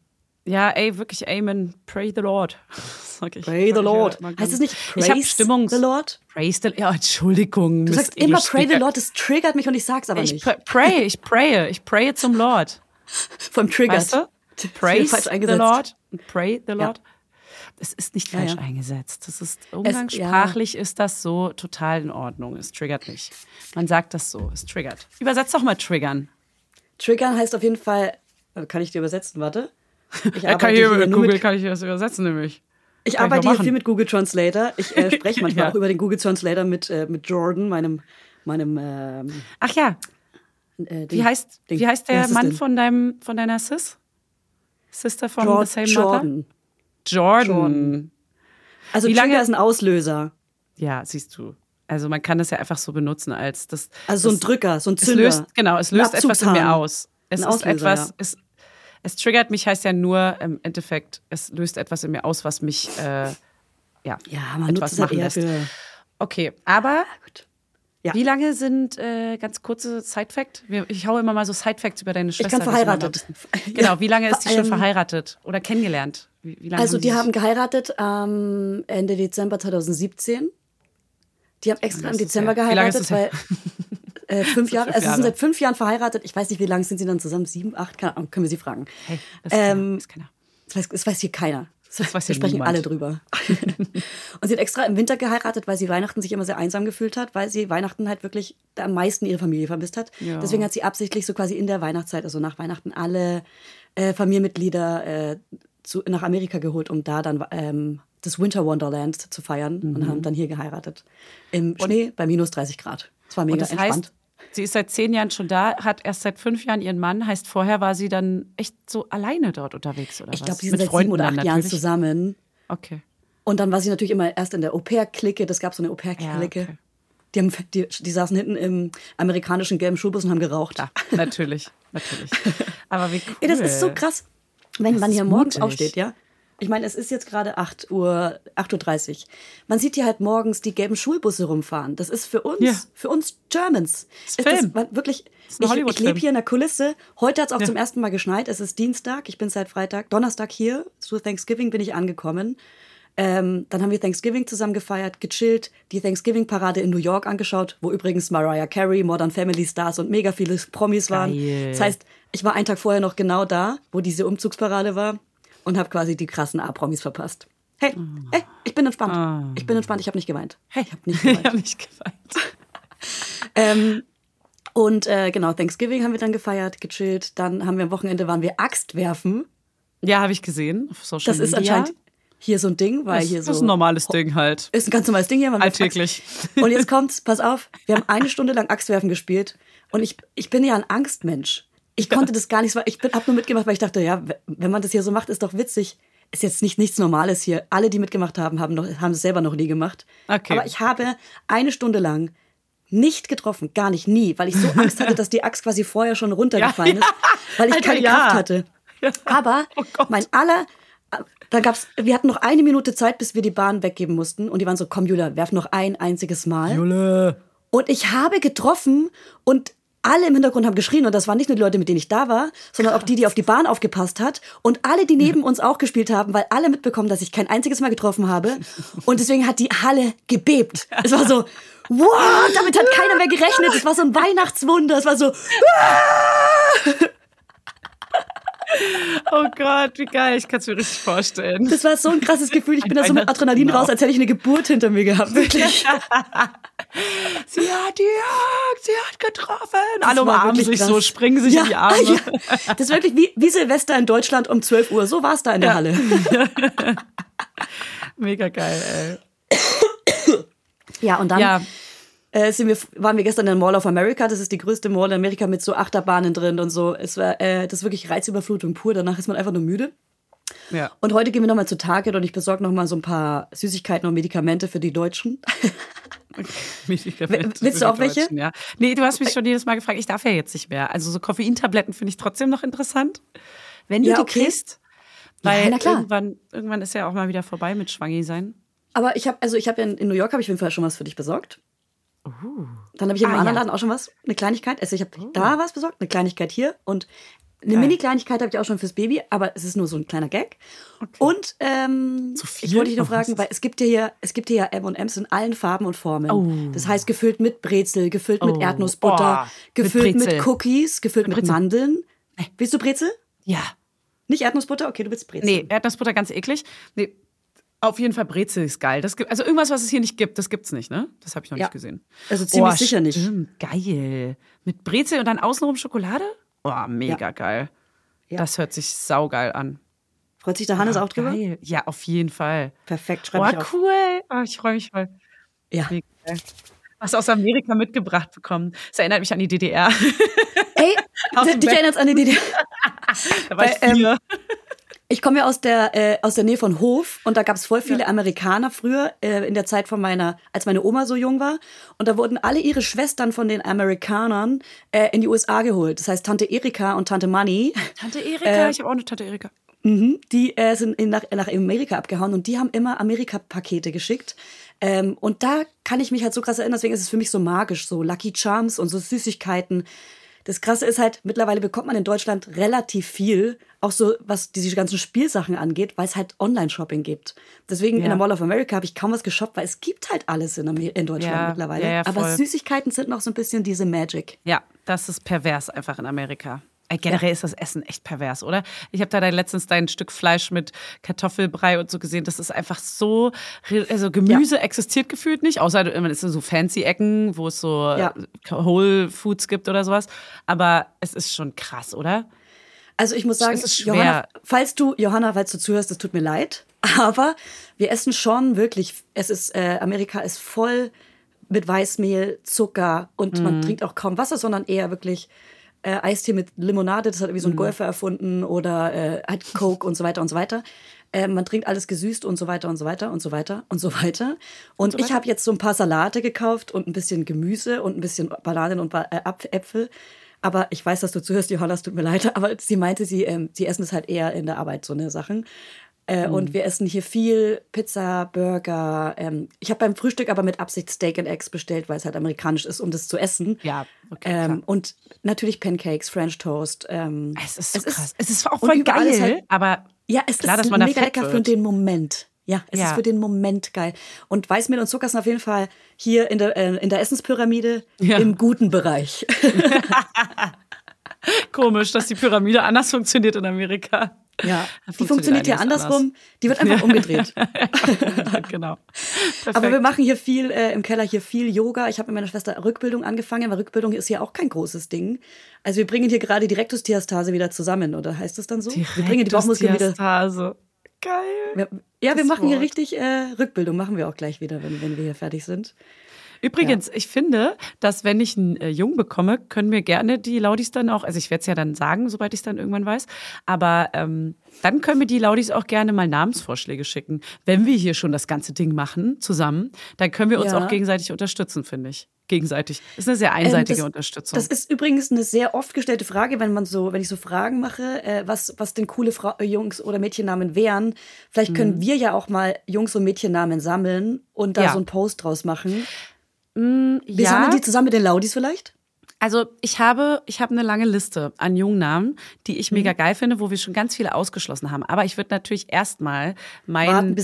Speaker 2: Ja, ey, wirklich Amen. Pray the Lord. [LAUGHS] Sag ich.
Speaker 1: Pray the
Speaker 2: ich
Speaker 1: Lord.
Speaker 2: ja
Speaker 1: Heißt es nicht
Speaker 2: Ich
Speaker 1: Praise the Lord?
Speaker 2: Praise the Ja, Entschuldigung.
Speaker 1: Du sagst immer Pray the. Lord, das triggert mich und ich sag's aber
Speaker 2: Ich
Speaker 1: nicht.
Speaker 2: pr- pray, ich praye, ich praye zum Lord. [LAUGHS]
Speaker 1: Vom Triggert.
Speaker 2: Weißt du? [LAUGHS] Praise the. Lord und pray the Lord. Es ist nicht
Speaker 1: Ja,
Speaker 2: falsch
Speaker 1: ja.
Speaker 2: eingesetzt. Das ist umgangssprachlich ist das so total in Ordnung. Es triggert nicht. Man sagt das so. Es triggert. Übersetzt doch mal triggern.
Speaker 1: Triggern heißt auf jeden Fall, äh, kann ich dir übersetzen, warte. Ich
Speaker 2: Ja, kann ich,
Speaker 1: hier
Speaker 2: über
Speaker 1: nur
Speaker 2: Google
Speaker 1: mit,
Speaker 2: kann ich das übersetzen, nämlich.
Speaker 1: ich
Speaker 2: kann ich
Speaker 1: arbeite
Speaker 2: auch
Speaker 1: hier viel mit Google Translator. Ich äh, [LAUGHS] spreche manchmal
Speaker 2: Ja.
Speaker 1: auch über den Google Translator mit, äh, mit Jordan, meinem, meinem ähm,
Speaker 2: Ach ja,
Speaker 1: äh, Ding.
Speaker 2: wie heißt,
Speaker 1: Ding.
Speaker 2: wie heißt der
Speaker 1: es
Speaker 2: Mann von, deinem, von deiner Sis? Sister from
Speaker 1: Jor-
Speaker 2: the same
Speaker 1: Jordan.
Speaker 2: mother? Jordan.
Speaker 1: Jordan. Also
Speaker 2: Wie
Speaker 1: Trigger
Speaker 2: lange-
Speaker 1: ist ein Auslöser.
Speaker 2: Ja, siehst du. Also man kann das ja einfach so benutzen als das.
Speaker 1: Also so ein Drücker, so ein
Speaker 2: Es
Speaker 1: Zünder.
Speaker 2: löst, genau, es löst etwas in mir aus. Es
Speaker 1: Ein
Speaker 2: ist
Speaker 1: Auslöser,
Speaker 2: etwas,
Speaker 1: ja.
Speaker 2: es, es triggert mich, heißt ja nur im Endeffekt, es löst etwas in mir aus, was mich äh, ja,
Speaker 1: Ja, man
Speaker 2: etwas machen lässt.
Speaker 1: für.
Speaker 2: Okay, aber
Speaker 1: Gut. Ja.
Speaker 2: wie lange sind, äh, ganz kurze Side-Fact, ich hau immer mal so Side-Facts über deine Schwester.
Speaker 1: kann
Speaker 2: wir mal
Speaker 1: verheiratet. [LAUGHS]
Speaker 2: Genau, wie lange ist die schon
Speaker 1: Ähm,
Speaker 2: verheiratet oder kennengelernt? Wie, wie
Speaker 1: Also
Speaker 2: haben
Speaker 1: die haben geheiratet am Ende Dezember 2017. Die haben extra im Dezember geheiratet, weil [LAUGHS] äh, fünf Jahre, also sie sind seit fünf Jahren verheiratet. Ich weiß nicht, wie lange sind sie dann zusammen? Sieben, acht? Keine Ahnung, können wir sie fragen.
Speaker 2: Hey, das
Speaker 1: Ähm,
Speaker 2: ist keiner.
Speaker 1: Das weiß, das weiß hier keiner.
Speaker 2: Das weiß
Speaker 1: wir sprechen
Speaker 2: niemand.
Speaker 1: alle drüber. [LAUGHS] und sie hat extra im Winter geheiratet, weil sie Weihnachten sich immer sehr einsam gefühlt hat, weil sie Weihnachten halt wirklich am meisten ihre Familie vermisst hat.
Speaker 2: Ja.
Speaker 1: Deswegen hat sie absichtlich so quasi in der Weihnachtszeit, also nach Weihnachten, alle äh, Familienmitglieder äh, zu, nach Amerika geholt, um da dann ähm, das Winter Wonderland zu feiern
Speaker 2: Mhm.
Speaker 1: und haben dann hier geheiratet. Im Schnee bei minus 30 Grad. Das war mega
Speaker 2: Und das
Speaker 1: entspannt.
Speaker 2: heißt, sie ist seit zehn Jahren schon da, hat erst seit fünf Jahren ihren Mann. Heißt, vorher war sie dann echt so alleine dort unterwegs oder
Speaker 1: ich
Speaker 2: was?
Speaker 1: glaube, die sind
Speaker 2: Mit
Speaker 1: seit
Speaker 2: Freunden
Speaker 1: sieben oder acht Jahren
Speaker 2: natürlich?
Speaker 1: zusammen.
Speaker 2: Okay.
Speaker 1: Und dann war sie natürlich immer erst in der Au-pair-Clique. Das gab so eine
Speaker 2: Ja,
Speaker 1: Au-pair-Clique.
Speaker 2: okay.
Speaker 1: Die, haben, die, die saßen hinten im amerikanischen gelben Schulbus und haben geraucht.
Speaker 2: Ja, natürlich, natürlich. [LAUGHS] Aber wie cool.
Speaker 1: Ja, das ist so krass, wenn
Speaker 2: Das
Speaker 1: man hier morgens
Speaker 2: mutig.
Speaker 1: aufsteht, ja. Ich meine, es ist jetzt gerade 8 Uhr, 8.30 Uhr. Man sieht hier halt morgens die gelben Schulbusse rumfahren. Das ist für uns,
Speaker 2: Ja.
Speaker 1: für uns Germans.
Speaker 2: ist
Speaker 1: ist
Speaker 2: Film.
Speaker 1: das wirklich,
Speaker 2: ist
Speaker 1: ich, ich lebe hier in der Kulisse. Heute hat es auch
Speaker 2: Ja.
Speaker 1: zum ersten Mal geschneit. Es ist Dienstag. Ich bin seit Freitag, Donnerstag hier. Zu Thanksgiving bin ich angekommen. Ähm, dann haben wir Thanksgiving zusammen gefeiert, gechillt, die Thanksgiving-Parade in New York angeschaut, wo übrigens Mariah Carey, Modern Family Stars und mega viele Promis waren.
Speaker 2: Geil.
Speaker 1: Das heißt, ich war einen Tag vorher noch genau da, wo diese Umzugsparade war und habe quasi die krassen A-Promis verpasst. Hey, hey, ich bin entspannt. Ich bin entspannt, ich habe nicht geweint.
Speaker 2: Hey,
Speaker 1: Ich habe nicht
Speaker 2: ich
Speaker 1: geweint.
Speaker 2: hab nicht geweint. [LAUGHS] [LAUGHS]
Speaker 1: ähm, und äh, genau, Thanksgiving haben wir dann gefeiert, gechillt. Dann haben wir am Wochenende waren wir Axt werfen.
Speaker 2: Ja, habe ich gesehen. Auf Social
Speaker 1: Das ist
Speaker 2: Media.
Speaker 1: anscheinend hier so ein Ding, weil
Speaker 2: das,
Speaker 1: hier so
Speaker 2: das ist ein normales Ding halt.
Speaker 1: ist ein ganz normales Ding hier.
Speaker 2: Alltäglich.
Speaker 1: Und jetzt kommt's, pass auf, wir haben eine Stunde lang Axtwerfen gespielt und ich, ich bin ja ein Angstmensch. Ich konnte das gar nicht, so- ich bin, hab nur mitgemacht, weil ich dachte, ja, wenn man das hier so macht, ist doch witzig. Ist jetzt nicht nichts Normales hier. Alle, die mitgemacht haben, haben, noch, haben es selber noch nie gemacht.
Speaker 2: Okay.
Speaker 1: Aber ich habe eine Stunde lang nicht getroffen, gar nicht, nie, weil ich so Angst hatte, dass die Axt quasi vorher schon runtergefallen
Speaker 2: Ja,
Speaker 1: ist, weil ich
Speaker 2: Alter,
Speaker 1: keine
Speaker 2: ja.
Speaker 1: Kraft hatte. Aber
Speaker 2: Oh
Speaker 1: mein aller, da gab's, wir hatten noch eine Minute Zeit, bis wir die Bahn weggeben mussten. Und die waren so, komm Julia, werf noch ein einziges Mal.
Speaker 2: Jule.
Speaker 1: Und ich habe getroffen und alle im Hintergrund haben geschrien und das waren nicht nur die Leute, mit denen ich da war, sondern auch die, die auf die Bahn aufgepasst hat und alle, die neben uns auch gespielt haben, weil alle mitbekommen, dass ich kein einziges Mal getroffen habe und deswegen hat die Halle gebebt. Es war so, wow, damit hat keiner mehr gerechnet. Es war so ein Weihnachtswunder. Es war so,
Speaker 2: Oh Gott, wie geil. Ich kann es mir richtig vorstellen.
Speaker 1: das war so ein krasses Gefühl. Ich bin da so mit Adrenalin
Speaker 2: Weihnachtswunder.
Speaker 1: raus, als hätte ich eine Geburt hinter mir gehabt. Wirklich. [LAUGHS]
Speaker 2: Sie hat die Jagd, sie hat getroffen. Alle
Speaker 1: war
Speaker 2: umarmen sich
Speaker 1: krass.
Speaker 2: so, springen sich
Speaker 1: ja,
Speaker 2: in die Arme.
Speaker 1: Ja. Das ist wirklich wie, wie Silvester in Deutschland um 12 Uhr. So war es da in der
Speaker 2: Ja.
Speaker 1: Halle. [LAUGHS]
Speaker 2: Mega geil, ey.
Speaker 1: Ja, und dann
Speaker 2: Ja,
Speaker 1: äh, sind wir, waren wir gestern in der Mall of America. Das ist die größte Mall in Amerika mit so Achterbahnen drin und so. Es war, äh, das ist wirklich Reizüberflutung pur. Danach ist man einfach nur müde.
Speaker 2: ja.
Speaker 1: Und heute gehen wir nochmal zu Target und ich besorge nochmal so ein paar Süßigkeiten und Medikamente für die Deutschen. [LAUGHS]
Speaker 2: Medikamente
Speaker 1: Willst du auch welche?
Speaker 2: Ja. Nee, du hast mich schon jedes Mal gefragt, ich darf ja jetzt nicht mehr. Also so Koffeintabletten finde ich trotzdem noch interessant. Wenn du
Speaker 1: Ja,
Speaker 2: die
Speaker 1: okay.
Speaker 2: kriegst. Weil
Speaker 1: klar.
Speaker 2: Irgendwann, irgendwann ist ja auch mal wieder vorbei mit Schwangi sein.
Speaker 1: Aber ich habe, also ich habe ja in, in New York habe ich auf jeden Fall schon was für dich besorgt. Dann habe ich im
Speaker 2: Ah,
Speaker 1: anderen
Speaker 2: ja.
Speaker 1: Laden auch schon was, eine Kleinigkeit. Also ich habe da was besorgt, eine Kleinigkeit hier und eine Mini-Kleinigkeit habe ich auch schon fürs Baby, aber es ist nur so ein kleiner Gag. Und ähm,
Speaker 2: viel?
Speaker 1: ich wollte dich noch
Speaker 2: Oh,
Speaker 1: fragen, weil es gibt hier, es gibt hier ja M&M's in allen Farben und Formen.
Speaker 2: Oh.
Speaker 1: Das heißt gefüllt mit Brezel, gefüllt mit
Speaker 2: Oh.
Speaker 1: Erdnussbutter,
Speaker 2: Oh, mit
Speaker 1: gefüllt mit,
Speaker 2: Brezel.
Speaker 1: Cookies, gefüllt mit,
Speaker 2: Brezel.
Speaker 1: Mandeln. Willst du Brezel?
Speaker 2: Ja.
Speaker 1: Nicht Erdnussbutter? Okay, du willst Brezel.
Speaker 2: Nee, Erdnussbutter ganz eklig. Nee, auf jeden Fall Brezel ist geil. Das gibt, also irgendwas, was es hier nicht gibt, das gibt's nicht, ne? Das habe ich noch
Speaker 1: Ja.
Speaker 2: nicht gesehen.
Speaker 1: Also ziemlich sicher nicht.
Speaker 2: stimmt. Geil. Mit Brezel und dann außenrum Schokolade? Oh, mega
Speaker 1: Ja.
Speaker 2: geil.
Speaker 1: Ja.
Speaker 2: Das hört sich saugeil an.
Speaker 1: Freut sich der Hannes
Speaker 2: Ah,
Speaker 1: auch drüber?
Speaker 2: Geil. Ja, auf jeden Fall.
Speaker 1: Perfekt, schreib
Speaker 2: Oh,
Speaker 1: ich auf.
Speaker 2: cool. Oh, ich freue mich voll.
Speaker 1: Ja.
Speaker 2: Mega geil. Was aus Amerika mitgebracht bekommen. Das erinnert mich an die DDR.
Speaker 1: Ey, [LAUGHS] dich
Speaker 2: Bett.
Speaker 1: erinnert's an die Idee. [LAUGHS]
Speaker 2: Da war ich
Speaker 1: ähm,
Speaker 2: vier.
Speaker 1: Ich komme ja aus der, äh, aus der Nähe von Hof und da gab es voll viele Amerikaner früher, äh, in der Zeit von meiner, als meine Oma so jung war. Und da wurden alle ihre Schwestern von den Amerikanern äh, in die USA geholt. Das heißt, Tante Erika und Tante Manny,
Speaker 2: Tante Erika,
Speaker 1: äh,
Speaker 2: ich habe auch eine Tante Erika.
Speaker 1: mhm, die äh, sind in, nach, nach Amerika abgehauen und die haben immer Amerika-Pakete geschickt. Ähm, und da kann ich mich halt so krass erinnern, deswegen ist es für mich so magisch, so Lucky Charms und so Süßigkeiten. Das Krasse ist halt, mittlerweile bekommt man in Deutschland relativ viel, auch so was diese ganzen Spielsachen angeht, weil es halt Online-Shopping gibt. Deswegen in
Speaker 2: Ja.
Speaker 1: der Mall of America habe ich kaum was geshoppt, weil es gibt halt alles in, in Deutschland
Speaker 2: Ja,
Speaker 1: mittlerweile.
Speaker 2: ja,
Speaker 1: Aber. Süßigkeiten sind noch so ein bisschen diese Magic.
Speaker 2: Ja, das ist pervers einfach in Amerika. Äh, Generell ist das Essen echt pervers, oder? Ich habe da dein- letztens dein Stück Fleisch mit Kartoffelbrei und so gesehen. Das ist einfach so, also Gemüse existiert gefühlt nicht, außer man ist in so fancy Ecken, wo es so
Speaker 1: Ja.
Speaker 2: äh, Whole Foods gibt oder sowas. Aber es ist schon krass, oder?
Speaker 1: Also ich muss sagen,
Speaker 2: Es.
Speaker 1: Johanna, falls du, Johanna, falls du zuhörst, das tut mir leid. [LAUGHS] Aber wir essen schon wirklich, es ist, äh, Amerika ist voll mit Weißmehl, Zucker und
Speaker 2: Mhm.
Speaker 1: man trinkt auch kaum Wasser, sondern eher wirklich äh, Eistee mit Limonade, das hat irgendwie so ein Golfer erfunden oder äh, hat Coke und so weiter und so weiter. Äh, man trinkt alles gesüßt und so weiter und so weiter und so weiter und so weiter. Und, ich habe jetzt so ein paar Salate gekauft und ein bisschen Gemüse und ein bisschen Bananen und ba äh, Äpfel. Aber ich weiß, dass du zuhörst, Johanna, es tut mir leid. [LAUGHS] Aber sie meinte, sie, ähm, sie essen es halt eher in der Arbeit, so eine Sachen. Äh,
Speaker 2: Mhm.
Speaker 1: Und wir essen hier viel Pizza, Burger. Ähm, ich habe beim Frühstück aber mit Absicht Steak and Eggs bestellt, weil es halt amerikanisch ist, um das zu essen.
Speaker 2: Ja, okay,
Speaker 1: Ähm, und natürlich Pancakes, French Toast. Ähm,
Speaker 2: Es ist so krass. Es ist auch voll geil,
Speaker 1: ist halt-
Speaker 2: aber
Speaker 1: ja, es
Speaker 2: klar,
Speaker 1: ist
Speaker 2: dass man da
Speaker 1: mega lecker für
Speaker 2: wird.
Speaker 1: den Moment. Ja, es
Speaker 2: Ja.
Speaker 1: ist für den Moment geil. Und Weißmehl und Zucker sind auf jeden Fall hier in der, äh, in der Essenspyramide
Speaker 2: Ja.
Speaker 1: im guten Bereich. [LAUGHS]
Speaker 2: komisch, dass die Pyramide anders funktioniert in Amerika.
Speaker 1: Ja, die funktioniert hier
Speaker 2: einiges
Speaker 1: andersrum. Die wird einfach umgedreht. [LAUGHS]
Speaker 2: anders. genau. Perfekt. [LAUGHS]
Speaker 1: Aber wir machen hier viel, äh, im Keller hier viel Yoga. Ich habe mit meiner Schwester Rückbildung angefangen, weil Rückbildung ist hier auch kein großes Ding. Also wir bringen hier gerade die Rektusdiastase wieder zusammen, oder heißt das dann so? wir bringen die Bauchmuskeln wieder.
Speaker 2: Geil.
Speaker 1: Ja, wir machen hier
Speaker 2: Wort.
Speaker 1: richtig äh, Rückbildung, machen wir auch gleich wieder, wenn, wenn wir hier fertig sind.
Speaker 2: Übrigens, ich finde, dass wenn ich einen äh, Jungen bekomme, können mir gerne die Laudis dann auch, also ich werde es ja dann sagen, sobald ich es dann irgendwann weiß, aber ähm, dann können mir die Laudis auch gerne mal Namensvorschläge schicken. Wenn wir hier schon das ganze Ding machen zusammen, dann können wir uns
Speaker 1: Ja.
Speaker 2: auch gegenseitig unterstützen, finde ich. Gegenseitig. Ist eine sehr einseitige
Speaker 1: Ähm, das,
Speaker 2: Unterstützung.
Speaker 1: Das ist übrigens eine sehr oft gestellte Frage, wenn man so, wenn ich so Fragen mache, äh, was, was denn coole Fra äh, Jungs- oder Mädchennamen wären. Vielleicht können wir ja auch mal Jungs- und Mädchennamen sammeln und da
Speaker 2: Mhm. Ja.
Speaker 1: so einen Post draus machen.
Speaker 2: Mm,
Speaker 1: Wir
Speaker 2: ja.
Speaker 1: sammeln die zusammen mit den Laudis vielleicht?
Speaker 2: Also ich habe, ich habe eine lange Liste an Jungnamen, die ich
Speaker 1: Mhm.
Speaker 2: mega geil finde, wo wir schon ganz viele ausgeschlossen haben. Aber ich würde natürlich erstmal meinen?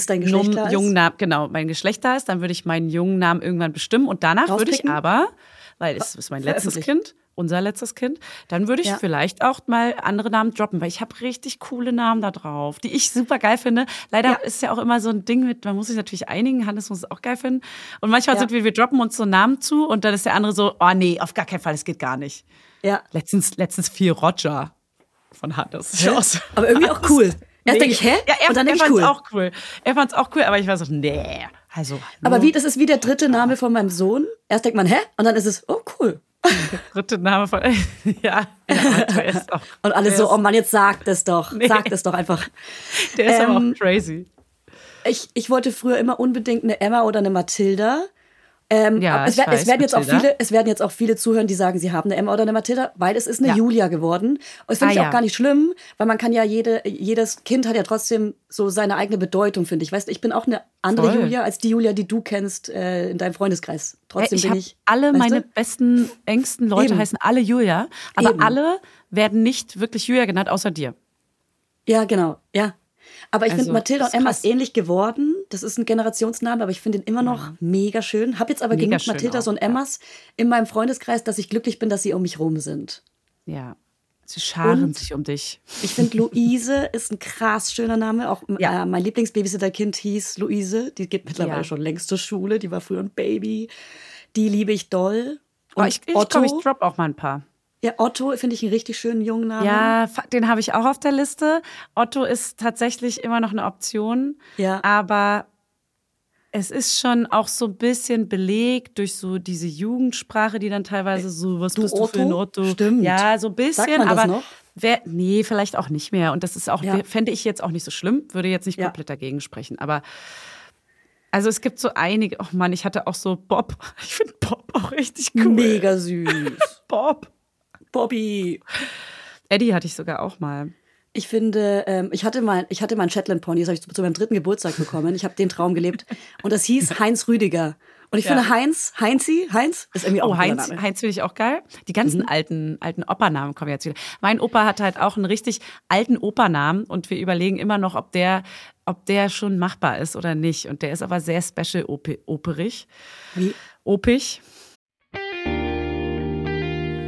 Speaker 2: Jungnamen, genau, mein Geschlecht da ist, dann würde ich meinen Jungnamen irgendwann bestimmen und danach würde ich aber, weil es ist mein [LAUGHS] letztes. Kind, unser letztes Kind, dann würde ich
Speaker 1: Ja.
Speaker 2: vielleicht auch mal andere Namen droppen, weil ich habe richtig coole Namen da drauf, die ich super geil finde. Leider
Speaker 1: Ja.
Speaker 2: ist ja auch immer so ein Ding mit, man muss sich natürlich einigen, Hannes muss es auch geil finden. Und manchmal
Speaker 1: Ja.
Speaker 2: sind wir, wir droppen uns so Namen zu und dann ist der andere so, oh nee, auf gar keinen Fall, das geht gar nicht.
Speaker 1: Ja.
Speaker 2: Letztens, letztens fiel Roger von Hannes. So-
Speaker 1: Aber irgendwie auch cool. Erst denke ich, hä?
Speaker 2: Ja, er,
Speaker 1: und dann
Speaker 2: er
Speaker 1: ich
Speaker 2: fand's
Speaker 1: cool.
Speaker 2: auch cool. Er fand's auch cool, aber ich war so, nee. Also,
Speaker 1: Aber wie, das ist wie der dritte Name von meinem Sohn. Erst denkt man, hä? Und dann ist es, oh cool.
Speaker 2: Dritte Name von, [LAUGHS] ja, ja aber der [LAUGHS] ist auch,
Speaker 1: Und alle
Speaker 2: der
Speaker 1: so,
Speaker 2: ist,
Speaker 1: oh Mann, jetzt sagt es doch.
Speaker 2: Nee.
Speaker 1: Sagt es doch einfach.
Speaker 2: der ist aber
Speaker 1: ähm,
Speaker 2: auch crazy.
Speaker 1: Ich, ich wollte früher immer unbedingt eine Emma oder eine Mathilda. Ähm,
Speaker 2: Ja,
Speaker 1: es, wer- es
Speaker 2: weiß,
Speaker 1: werden jetzt auch viele, es werden jetzt auch viele zuhören, die sagen, sie haben eine Emma oder eine Mathilda, weil es ist eine
Speaker 2: Ja.
Speaker 1: Julia geworden. Und das finde
Speaker 2: Ah,
Speaker 1: ich
Speaker 2: ja.
Speaker 1: auch gar nicht schlimm, weil man kann ja jede, jedes Kind hat ja trotzdem so seine eigene Bedeutung, finde ich. Weißt du, ich bin auch eine andere
Speaker 2: Voll.
Speaker 1: Julia als die Julia, die du kennst äh, in deinem Freundeskreis. Trotzdem
Speaker 2: ich
Speaker 1: bin ich.
Speaker 2: alle meine
Speaker 1: du?
Speaker 2: besten, engsten Leute
Speaker 1: Eben.
Speaker 2: heißen alle Julia, aber
Speaker 1: Eben.
Speaker 2: alle werden nicht wirklich Julia genannt, außer dir.
Speaker 1: Ja, genau, ja. Aber ich
Speaker 2: Also,
Speaker 1: finde, Mathilda
Speaker 2: das
Speaker 1: und Emma
Speaker 2: krass.
Speaker 1: ist ähnlich geworden. Das ist ein Generationsname, aber ich finde ihn immer noch mega schön. Hab jetzt aber
Speaker 2: Mega
Speaker 1: genug Mathildas
Speaker 2: auch,
Speaker 1: und Emmas in meinem Freundeskreis, dass ich glücklich bin, dass sie um mich rum sind.
Speaker 2: Ja. Sie scharen
Speaker 1: Und-
Speaker 2: sich um dich.
Speaker 1: Ich finde, Luise [LAUGHS] ist ein krass schöner Name. Auch
Speaker 2: Ja.
Speaker 1: äh, mein Lieblingsbabysitter-Kind hieß Luise. Die geht mittlerweile
Speaker 2: Ja.
Speaker 1: schon längst zur Schule. Die war früher ein Baby. Die liebe ich doll.
Speaker 2: Oh,
Speaker 1: Und
Speaker 2: ich ich,
Speaker 1: Otto,
Speaker 2: komm, ich drop auch mal ein paar.
Speaker 1: Ja, Otto finde ich einen richtig schönen jungen Namen.
Speaker 2: Ja, den habe ich auch auf der Liste. Otto ist tatsächlich immer noch eine Option.
Speaker 1: Ja.
Speaker 2: Aber es ist schon auch so ein bisschen belegt durch so diese Jugendsprache, die dann teilweise so, was
Speaker 1: Du
Speaker 2: bist du für ein
Speaker 1: Otto?
Speaker 2: Otto?
Speaker 1: Stimmt.
Speaker 2: Ja, so ein bisschen.
Speaker 1: Sagt man das
Speaker 2: aber
Speaker 1: noch?
Speaker 2: Wer, nee, vielleicht auch nicht mehr. Und das ist auch,
Speaker 1: Ja.
Speaker 2: fände ich jetzt auch nicht so schlimm, würde jetzt nicht
Speaker 1: Ja.
Speaker 2: komplett dagegen sprechen. Aber also es gibt so einige, oh Mann, ich hatte auch so Bob. [LAUGHS] Ich finde Bob auch richtig cool.
Speaker 1: Mega süß. [LAUGHS]
Speaker 2: Bob.
Speaker 1: Bobby.
Speaker 2: Eddie hatte ich sogar auch mal.
Speaker 1: Ich finde, ähm, ich hatte mal, ich hatte mal einen Shetland Pony, das habe ich zu, zu meinem dritten Geburtstag bekommen. Ich habe den Traum gelebt und das hieß Heinz Rüdiger. Und ich
Speaker 2: Ja.
Speaker 1: finde Heinz, Heinzi, Heinz ist irgendwie auch
Speaker 2: Oh, Heinz,
Speaker 1: Name.
Speaker 2: Heinz finde ich auch geil. Die ganzen alten, alten Opernamen kommen jetzt wieder. Mein Opa hatte halt auch einen richtig alten Opernamen und wir überlegen immer noch, ob der, ob der schon machbar ist oder nicht. Und der ist aber sehr special op operig.
Speaker 1: Wie?
Speaker 2: Opig.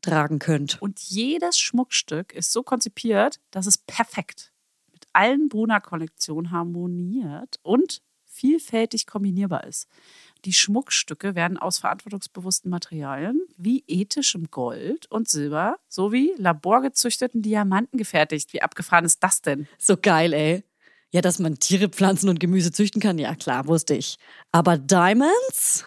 Speaker 1: tragen könnt.
Speaker 2: Und jedes Schmuckstück ist so konzipiert, dass es perfekt mit allen Bruna-Kollektionen harmoniert und vielfältig kombinierbar ist. Die Schmuckstücke werden aus verantwortungsbewussten Materialien wie ethischem Gold und Silber sowie laborgezüchteten Diamanten gefertigt. Wie abgefahren ist das denn?
Speaker 1: So geil, ey. Ja, dass man Tiere, Pflanzen und Gemüse züchten kann, ja klar, wusste ich. Aber Diamonds?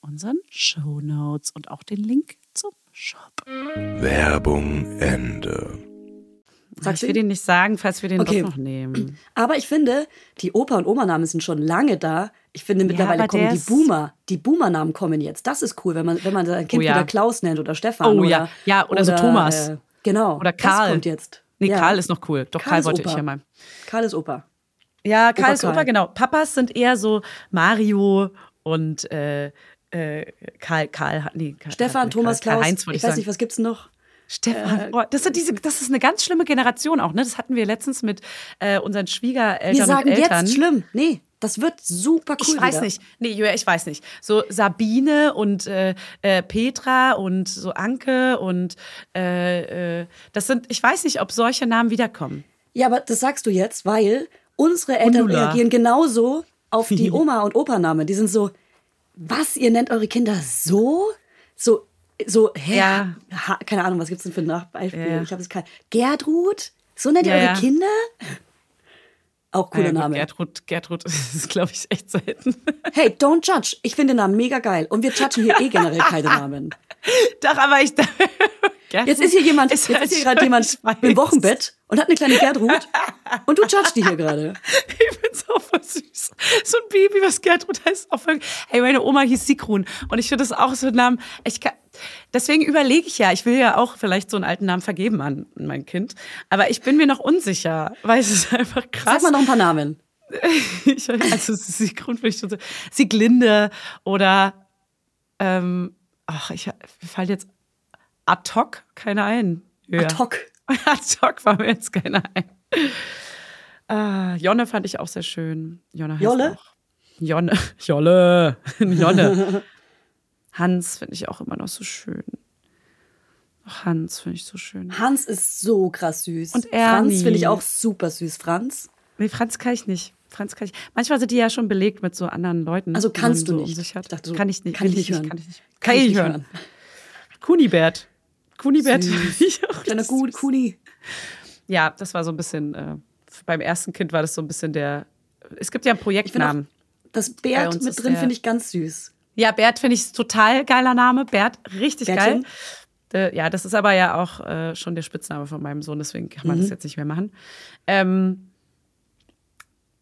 Speaker 2: unseren Show Notes und auch den Link zum Shop.
Speaker 4: Werbung Ende.
Speaker 1: Sagst
Speaker 2: ich
Speaker 1: du
Speaker 2: will den nicht sagen, falls wir den
Speaker 1: Okay.
Speaker 2: doch noch nehmen. [CLEARS THROAT]
Speaker 1: Aber ich finde, die Opa- und Oma-Namen sind schon lange da. Ich finde, mittlerweile
Speaker 2: aber
Speaker 1: kommen
Speaker 2: der
Speaker 1: die Boomer. Die Boomer-Namen kommen jetzt. Das ist cool, wenn man, wenn man sein Kind
Speaker 2: Oh ja.
Speaker 1: wieder Klaus nennt oder Stefan.
Speaker 2: Oh
Speaker 1: oder,
Speaker 2: ja. Ja, oder so Thomas.
Speaker 1: Äh, genau.
Speaker 2: Oder Karl.
Speaker 1: Das kommt jetzt.
Speaker 2: Nee,
Speaker 1: Ja.
Speaker 2: Karl ist noch cool. Doch,
Speaker 1: Karl
Speaker 2: Karl, wollte
Speaker 1: Opa.
Speaker 2: ich ja mal.
Speaker 1: Karl ist Opa.
Speaker 2: Ja, Karl
Speaker 1: Opa
Speaker 2: ist Opa,
Speaker 1: Karl.
Speaker 2: genau. Papas sind eher so Mario und äh, äh, Karl, Karl, nee, Karl,
Speaker 1: Stefan,
Speaker 2: Karl,
Speaker 1: Thomas,
Speaker 2: Karl,
Speaker 1: Klaus.
Speaker 2: Heinz,
Speaker 1: ich
Speaker 2: ich
Speaker 1: weiß nicht, was gibt's noch?
Speaker 2: Stefan, oh, das, diese, das ist eine ganz schlimme Generation auch, ne? Das hatten wir letztens mit äh, unseren Schwiegereltern
Speaker 1: Wir sagen
Speaker 2: und Eltern.
Speaker 1: jetzt schlimm. Nee, das wird super cool.
Speaker 2: Ich weiß
Speaker 1: wieder.
Speaker 2: nicht. Nee, Julia, ich weiß nicht. So Sabine und äh, äh, Petra und so Anke und äh, äh, das sind, ich weiß nicht, ob solche Namen wiederkommen.
Speaker 1: Ja, aber das sagst du jetzt, weil unsere Eltern reagieren genauso auf die [LAUGHS] Oma- und Opa-Namen. Die sind so, was, ihr nennt eure Kinder so? So, so, hä?
Speaker 2: Ja.
Speaker 1: Ha, keine Ahnung, was gibt's denn für ein Nachbeispiel?
Speaker 2: Ja.
Speaker 1: Ich habe es kein. Gertrud? So nennt ihr eure. Kinder? Auch cooler
Speaker 2: Ja, gut,
Speaker 1: Name.
Speaker 2: Gertrud, Gertrud [LAUGHS] ist, glaube ich, echt selten.
Speaker 1: Hey, don't judge. Ich finde den Namen mega geil. Und wir judgen hier eh generell keine Namen. [LAUGHS]
Speaker 2: Doch, aber ich. [LAUGHS]
Speaker 1: Jetzt ist hier jemand,
Speaker 2: Ist
Speaker 1: jetzt
Speaker 2: halt
Speaker 1: ist hier gerade jemand
Speaker 2: weiß.
Speaker 1: im Wochenbett und hat eine kleine Gertrud. Und du judgst die hier gerade.
Speaker 2: Ich find's auch voll süß. So ein Baby, was Gertrud heißt. Hey, meine Oma hieß Sigrun. Und ich finde das auch so ein Namen. Ich kann, deswegen überlege ich ja, ich will ja auch vielleicht so einen alten Namen vergeben an mein Kind. Aber ich bin mir noch unsicher, weil es ist einfach krass.
Speaker 1: Sag mal noch ein paar Namen. [LAUGHS]
Speaker 2: Ich, also Sigrun finde ich schon so. Sieglinde oder ähm, ach, ich mir fällt jetzt ad hoc keine ein. Ja.
Speaker 1: Ad hoc. [LAUGHS]
Speaker 2: Ad hoc war mir jetzt keiner ein. Ah, Jonne fand ich auch sehr schön. Jonne heißt
Speaker 1: Jolle?
Speaker 2: Auch. Jonne. [LAUGHS] Jolle. Jonne. Hans finde ich auch immer noch so schön. Ach, Hans finde ich so schön.
Speaker 1: Hans ist so krass süß.
Speaker 2: Und Ernie.
Speaker 1: Franz finde ich auch super süß. Franz?
Speaker 2: Nee, Franz kann ich nicht. Franz kann ich. Manchmal sind die ja schon belegt mit so anderen Leuten.
Speaker 1: Also kannst du
Speaker 2: so
Speaker 1: nicht.
Speaker 2: um sich hat.
Speaker 1: Ich dachte so,
Speaker 2: kann ich nicht.
Speaker 1: kann ich nicht hören.
Speaker 2: Kann ich nicht. Kann, ich nicht hören. Kunibert. Kunibert. auch
Speaker 1: Kleiner Gut. Kuni.
Speaker 2: Ja, das war so ein bisschen, äh, beim ersten Kind war das so ein bisschen der, es gibt ja einen Projektnamen.
Speaker 1: Das
Speaker 2: Bei
Speaker 1: Bert mit drin finde ich ganz süß.
Speaker 2: Ja, Bert finde ich total geiler Name. Bert, richtig
Speaker 1: Bärtchen?
Speaker 2: geil. Äh, ja, das ist aber ja auch äh, schon der Spitzname von meinem Sohn, deswegen kann man
Speaker 1: Mhm.
Speaker 2: das jetzt nicht mehr machen. Ähm,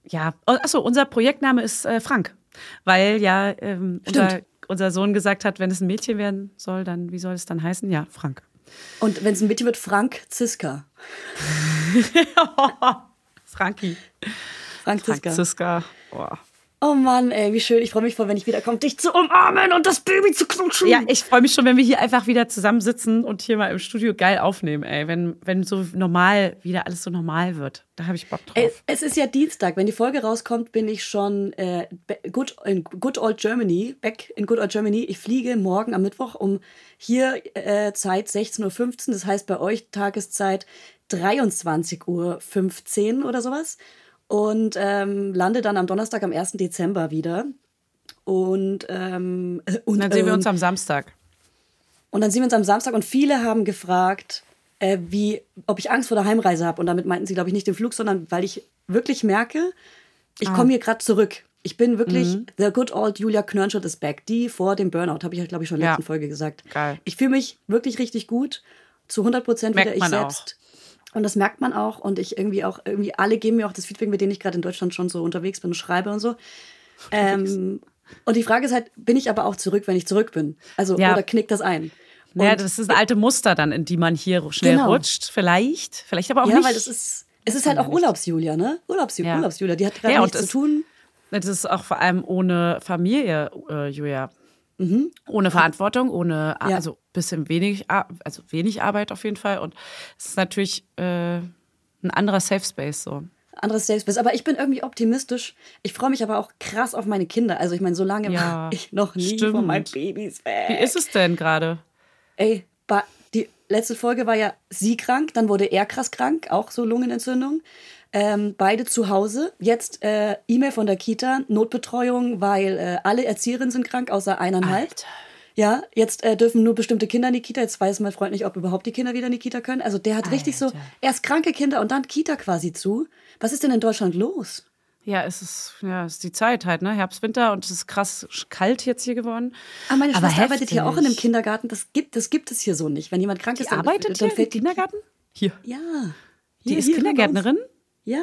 Speaker 2: ja, oh, achso, unser Projektname ist äh, Frank, weil ja ähm, unser, unser Sohn gesagt hat, wenn es ein Mädchen werden soll, dann wie soll es dann heißen? Ja, Frank.
Speaker 1: Und wenn es ein Mädchen wird, Frank Ziska. [LAUGHS]
Speaker 2: Franki.
Speaker 1: Frank Ziska.
Speaker 2: Franziska. Boah.
Speaker 1: Oh Mann, ey, wie schön. Ich freue mich voll, wenn ich wiederkomme, dich zu umarmen und das Baby zu knutschen.
Speaker 2: Ja, ich freue mich schon, wenn wir hier einfach wieder zusammensitzen und hier mal im Studio geil aufnehmen, ey. Wenn, wenn so normal, wieder alles so normal wird. Da habe ich Bock drauf.
Speaker 1: Ey, es ist ja Dienstag. Wenn die Folge rauskommt, bin ich schon äh, good, in Good Old Germany, back in Good Old Germany. Ich fliege morgen am Mittwoch um hier äh, Zeit 16.15 Uhr. Das heißt bei euch Tageszeit 23.15 Uhr oder sowas. Und ähm, lande dann am Donnerstag, am 1. Dezember wieder. Und, ähm, und
Speaker 2: Und dann sehen wir uns am Samstag.
Speaker 1: und dann sehen wir uns am Samstag und viele haben gefragt, äh, wie, ob ich Angst vor der Heimreise habe. Und damit meinten sie, glaube ich, nicht den Flug, sondern weil ich wirklich merke, ich
Speaker 2: Ah.
Speaker 1: komme hier gerade zurück. Ich bin wirklich,
Speaker 2: Mhm.
Speaker 1: the good old Julia Knörnschott is back. Die vor dem Burnout, habe ich ja, glaube ich, schon in der
Speaker 2: Ja.
Speaker 1: letzten Folge gesagt.
Speaker 2: Geil.
Speaker 1: Ich fühle mich wirklich richtig gut, zu 100 Prozent wieder ich selbst. Und das merkt man auch. Und ich irgendwie auch, irgendwie alle geben mir auch das Feedback, mit denen ich gerade in Deutschland schon so unterwegs bin und schreibe und so. Ähm, und die Frage ist halt, bin ich aber auch zurück, wenn ich zurück bin? Also,
Speaker 2: Ja.
Speaker 1: oder knickt das ein?
Speaker 2: Ja,
Speaker 1: Und-
Speaker 2: das ist alte Muster dann, in die man hier schnell
Speaker 1: Genau.
Speaker 2: rutscht. Vielleicht, vielleicht aber auch
Speaker 1: ja,
Speaker 2: nicht.
Speaker 1: weil das ist, es ist halt auch Urlaubsjulia, ne? Urlaubs
Speaker 2: Ja.
Speaker 1: Urlaubsjulia, die hat gerade
Speaker 2: Ja,
Speaker 1: nichts zu tun.
Speaker 2: Das ist auch vor allem ohne Familie, äh, Julia.
Speaker 1: Mhm.
Speaker 2: Ohne Verantwortung, ohne,
Speaker 1: Ja.
Speaker 2: also bisschen wenig, also wenig Arbeit auf jeden Fall. Und es ist natürlich äh, ein anderer Safe Space so.
Speaker 1: Anderes Safe Space. Aber ich bin irgendwie optimistisch. Ich freue mich aber auch krass auf meine Kinder. Also ich meine, so lange
Speaker 2: Ja,
Speaker 1: war ich noch nie
Speaker 2: stimmt.
Speaker 1: von meinen Babys weg.
Speaker 2: Wie ist es denn gerade?
Speaker 1: Ey, die letzte Folge war ja sie krank, dann wurde er krass krank, auch so Lungenentzündung. Ähm, beide zu Hause. Jetzt äh, E-Mail von der Kita, Notbetreuung, weil äh, alle Erzieherinnen sind krank, außer eineinhalb. Ja, jetzt äh, dürfen nur bestimmte Kinder in die Kita. Jetzt weiß mein Freund nicht, ob überhaupt die Kinder wieder in die Kita können. Also der hat richtig so erst kranke Kinder und dann Kita quasi zu. Was ist denn in Deutschland los?
Speaker 2: Ja, es ist, ja, es ist die Zeit halt, ne? Herbst, Winter und es ist krass kalt jetzt hier geworden.
Speaker 1: Ah, meine
Speaker 2: Aber
Speaker 1: Schwester arbeitet hier auch in einem. Kindergarten. Das gibt, das gibt es hier so nicht. Wenn jemand krank
Speaker 2: Die
Speaker 1: ist, dann,
Speaker 2: arbeitet
Speaker 1: dann
Speaker 2: hier im
Speaker 1: fällt die
Speaker 2: Kindergarten? Hier.
Speaker 1: Ja.
Speaker 2: Die
Speaker 1: Hier-
Speaker 2: ist
Speaker 1: hier.
Speaker 2: Kindergärtnerin?
Speaker 1: Ja.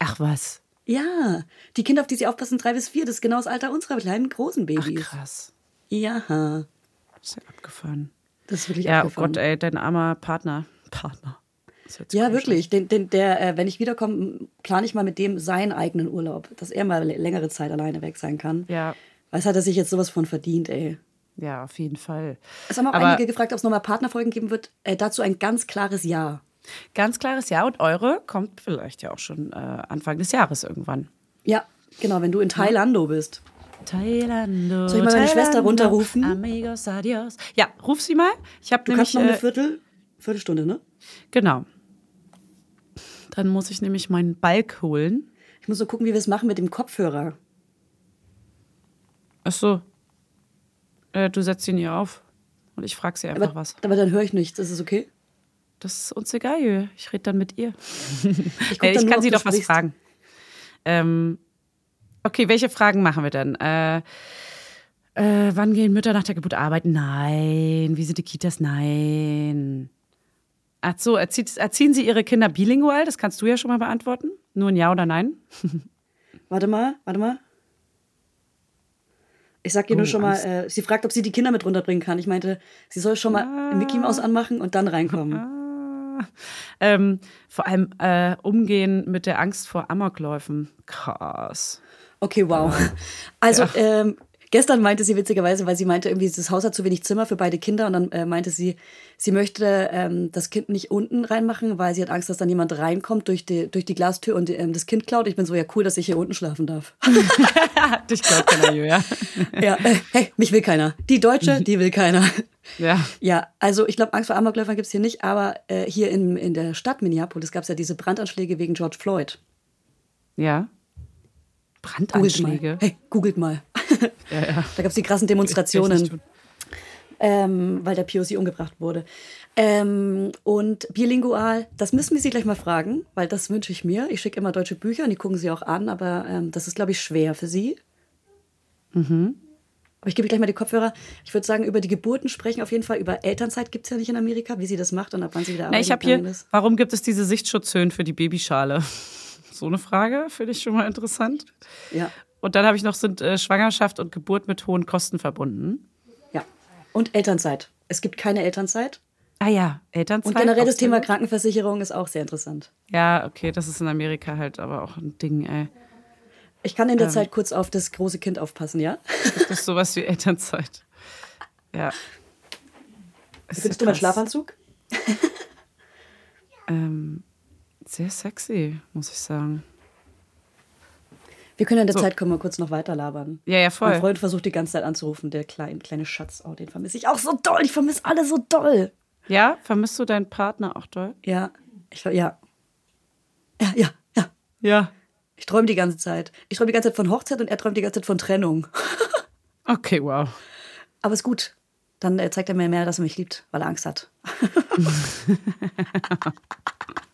Speaker 2: Ach was.
Speaker 1: Ja, die Kinder, auf die sie aufpassen, drei bis vier, das ist genau das Alter unserer kleinen, großen
Speaker 2: Ach
Speaker 1: Babys.
Speaker 2: krass.
Speaker 1: ja,
Speaker 2: Das ist ja abgefahren.
Speaker 1: das ist wirklich
Speaker 2: Ja, oh
Speaker 1: abgefahren.
Speaker 2: Gott, ey, dein armer Partner. Partner.
Speaker 1: Ja, wirklich. Den, den, der, äh, wenn ich wiederkomme, plane ich mal mit dem seinen eigenen Urlaub, dass er mal längere Zeit alleine weg sein kann.
Speaker 2: Ja,
Speaker 1: Was hat er sich jetzt sowas von verdient, ey?
Speaker 2: ja, auf jeden Fall.
Speaker 1: Es haben auch
Speaker 2: Aber-
Speaker 1: einige gefragt, ob es nochmal Partnerfolgen geben wird. Äh, dazu ein ganz klares Ja.
Speaker 2: Ganz klares Ja und eure kommt vielleicht ja auch schon äh, Anfang des Jahres irgendwann.
Speaker 1: Ja, genau, wenn du in Thailando bist.
Speaker 2: Tailando.
Speaker 1: Soll ich mal meine Schwester runterrufen?
Speaker 2: Amigos, adios. Ja, ruf sie mal. Ich habe nämlich
Speaker 1: kannst noch eine
Speaker 2: äh,
Speaker 1: Viertel, Viertelstunde, ne?
Speaker 2: genau. Dann muss ich nämlich meinen Balk holen.
Speaker 1: Ich muss so gucken, wie wir es machen mit dem Kopfhörer.
Speaker 2: Ach so. Äh, du setzt ihn ihr auf und ich frage sie einfach
Speaker 1: Aber,
Speaker 2: was.
Speaker 1: aber dann höre ich nichts. Ist es okay?
Speaker 2: Das ist uns egal, ich rede dann mit ihr.
Speaker 1: Ich,
Speaker 2: Äh, ich
Speaker 1: nur,
Speaker 2: kann sie doch was
Speaker 1: sprichst.
Speaker 2: fragen. Ähm, okay, welche Fragen machen wir denn? Äh, äh, wann gehen Mütter nach der Geburt arbeiten? Nein. Wie sind die Kitas? Nein. Ach so, erzieht, erziehen Sie Ihre Kinder bilingual? Das kannst du ja schon mal beantworten. Nur ein Ja oder Nein? [LAUGHS]
Speaker 1: Warte mal, warte mal. Ich sag ihr nur
Speaker 2: Oh,
Speaker 1: schon mal,
Speaker 2: Angst.
Speaker 1: äh, sie fragt, ob sie die Kinder mit runterbringen kann. Ich meinte, sie soll schon mal Mickey Mouse anmachen und dann reinkommen.
Speaker 2: Ah. [LAUGHS] Ähm, vor allem äh, umgehen mit der Angst vor Amokläufen. Krass.
Speaker 1: Okay, wow. Also, ähm, gestern meinte sie witzigerweise, weil sie meinte, irgendwie, das Haus hat zu wenig Zimmer für beide Kinder und dann äh, meinte sie, sie möchte ähm, das Kind nicht unten reinmachen, weil sie hat Angst, dass dann jemand reinkommt durch die, durch die Glastür und ähm, das Kind klaut. Ich bin so, ja cool, dass ich hier unten schlafen darf. [LAUGHS] [LAUGHS]
Speaker 2: Dich glaubt keiner, Julia.
Speaker 1: ja, äh, hey, mich will keiner. Die Deutsche, die will keiner.
Speaker 2: Ja.
Speaker 1: Ja, also ich glaube, Angst vor Amokläufern gibt es hier nicht, aber äh, hier in, in der Stadt Minneapolis gab es ja diese Brandanschläge wegen George Floyd.
Speaker 2: Ja.
Speaker 1: Googelt
Speaker 2: Brandanschläge.
Speaker 1: mal. Hey, googelt mal. [LAUGHS]
Speaker 2: Ja, ja.
Speaker 1: Da gab es die krassen Demonstrationen, ähm, weil der POC umgebracht wurde. Ähm, und bilingual, das müssen wir Sie gleich mal fragen, weil das wünsche ich mir. Ich schicke immer deutsche Bücher und die gucken Sie auch an, aber ähm, das ist, glaube ich, schwer für Sie.
Speaker 2: Mhm.
Speaker 1: Aber ich gebe gleich mal die Kopfhörer. Ich würde sagen, über die Geburten sprechen, auf jeden Fall über Elternzeit gibt es ja nicht in Amerika, wie sie das macht und ab wann sie wieder
Speaker 2: Na,
Speaker 1: arbeiten
Speaker 2: ich habe hier,
Speaker 1: ist.
Speaker 2: warum gibt es diese Sichtschutzhöhen für die Babyschale? [LAUGHS] So eine Frage, finde ich schon mal interessant.
Speaker 1: Ja,
Speaker 2: Und dann habe ich noch, sind äh, Schwangerschaft und Geburt mit hohen Kosten verbunden.
Speaker 1: ja. Und Elternzeit. Es gibt keine Elternzeit.
Speaker 2: Ah ja, Elternzeit.
Speaker 1: Und generell das Thema. Krankenversicherung ist auch sehr interessant.
Speaker 2: Ja, okay, das ist in Amerika halt aber auch ein Ding, ey.
Speaker 1: Ich kann in der
Speaker 2: Ähm.
Speaker 1: Zeit kurz auf das große Kind aufpassen, ja?
Speaker 2: Das ist sowas wie Elternzeit. Ja.
Speaker 1: Findest
Speaker 2: ja
Speaker 1: du meinen. Schlafanzug?
Speaker 2: Ähm, sehr sexy, muss ich sagen.
Speaker 1: Wir können in der
Speaker 2: So.
Speaker 1: Zeit können wir kurz noch weiter labern.
Speaker 2: Ja, ja,
Speaker 1: Mein
Speaker 2: voll.
Speaker 1: Freund versucht die ganze Zeit anzurufen, der kleine, kleine Schatz. Oh, den vermisse ich auch so doll. Ich vermisse alle so doll.
Speaker 2: Ja, vermisst du deinen Partner auch doll?
Speaker 1: Ja, ich ja. Ja, ja, ja.
Speaker 2: Ja.
Speaker 1: Ich träume die ganze Zeit. Ich träume die ganze Zeit von Hochzeit und er träumt die ganze Zeit von Trennung. [LAUGHS]
Speaker 2: Okay, wow.
Speaker 1: Aber ist gut. Dann äh, zeigt er mir mehr, dass er mich liebt, weil er Angst hat. [LAUGHS] [LAUGHS]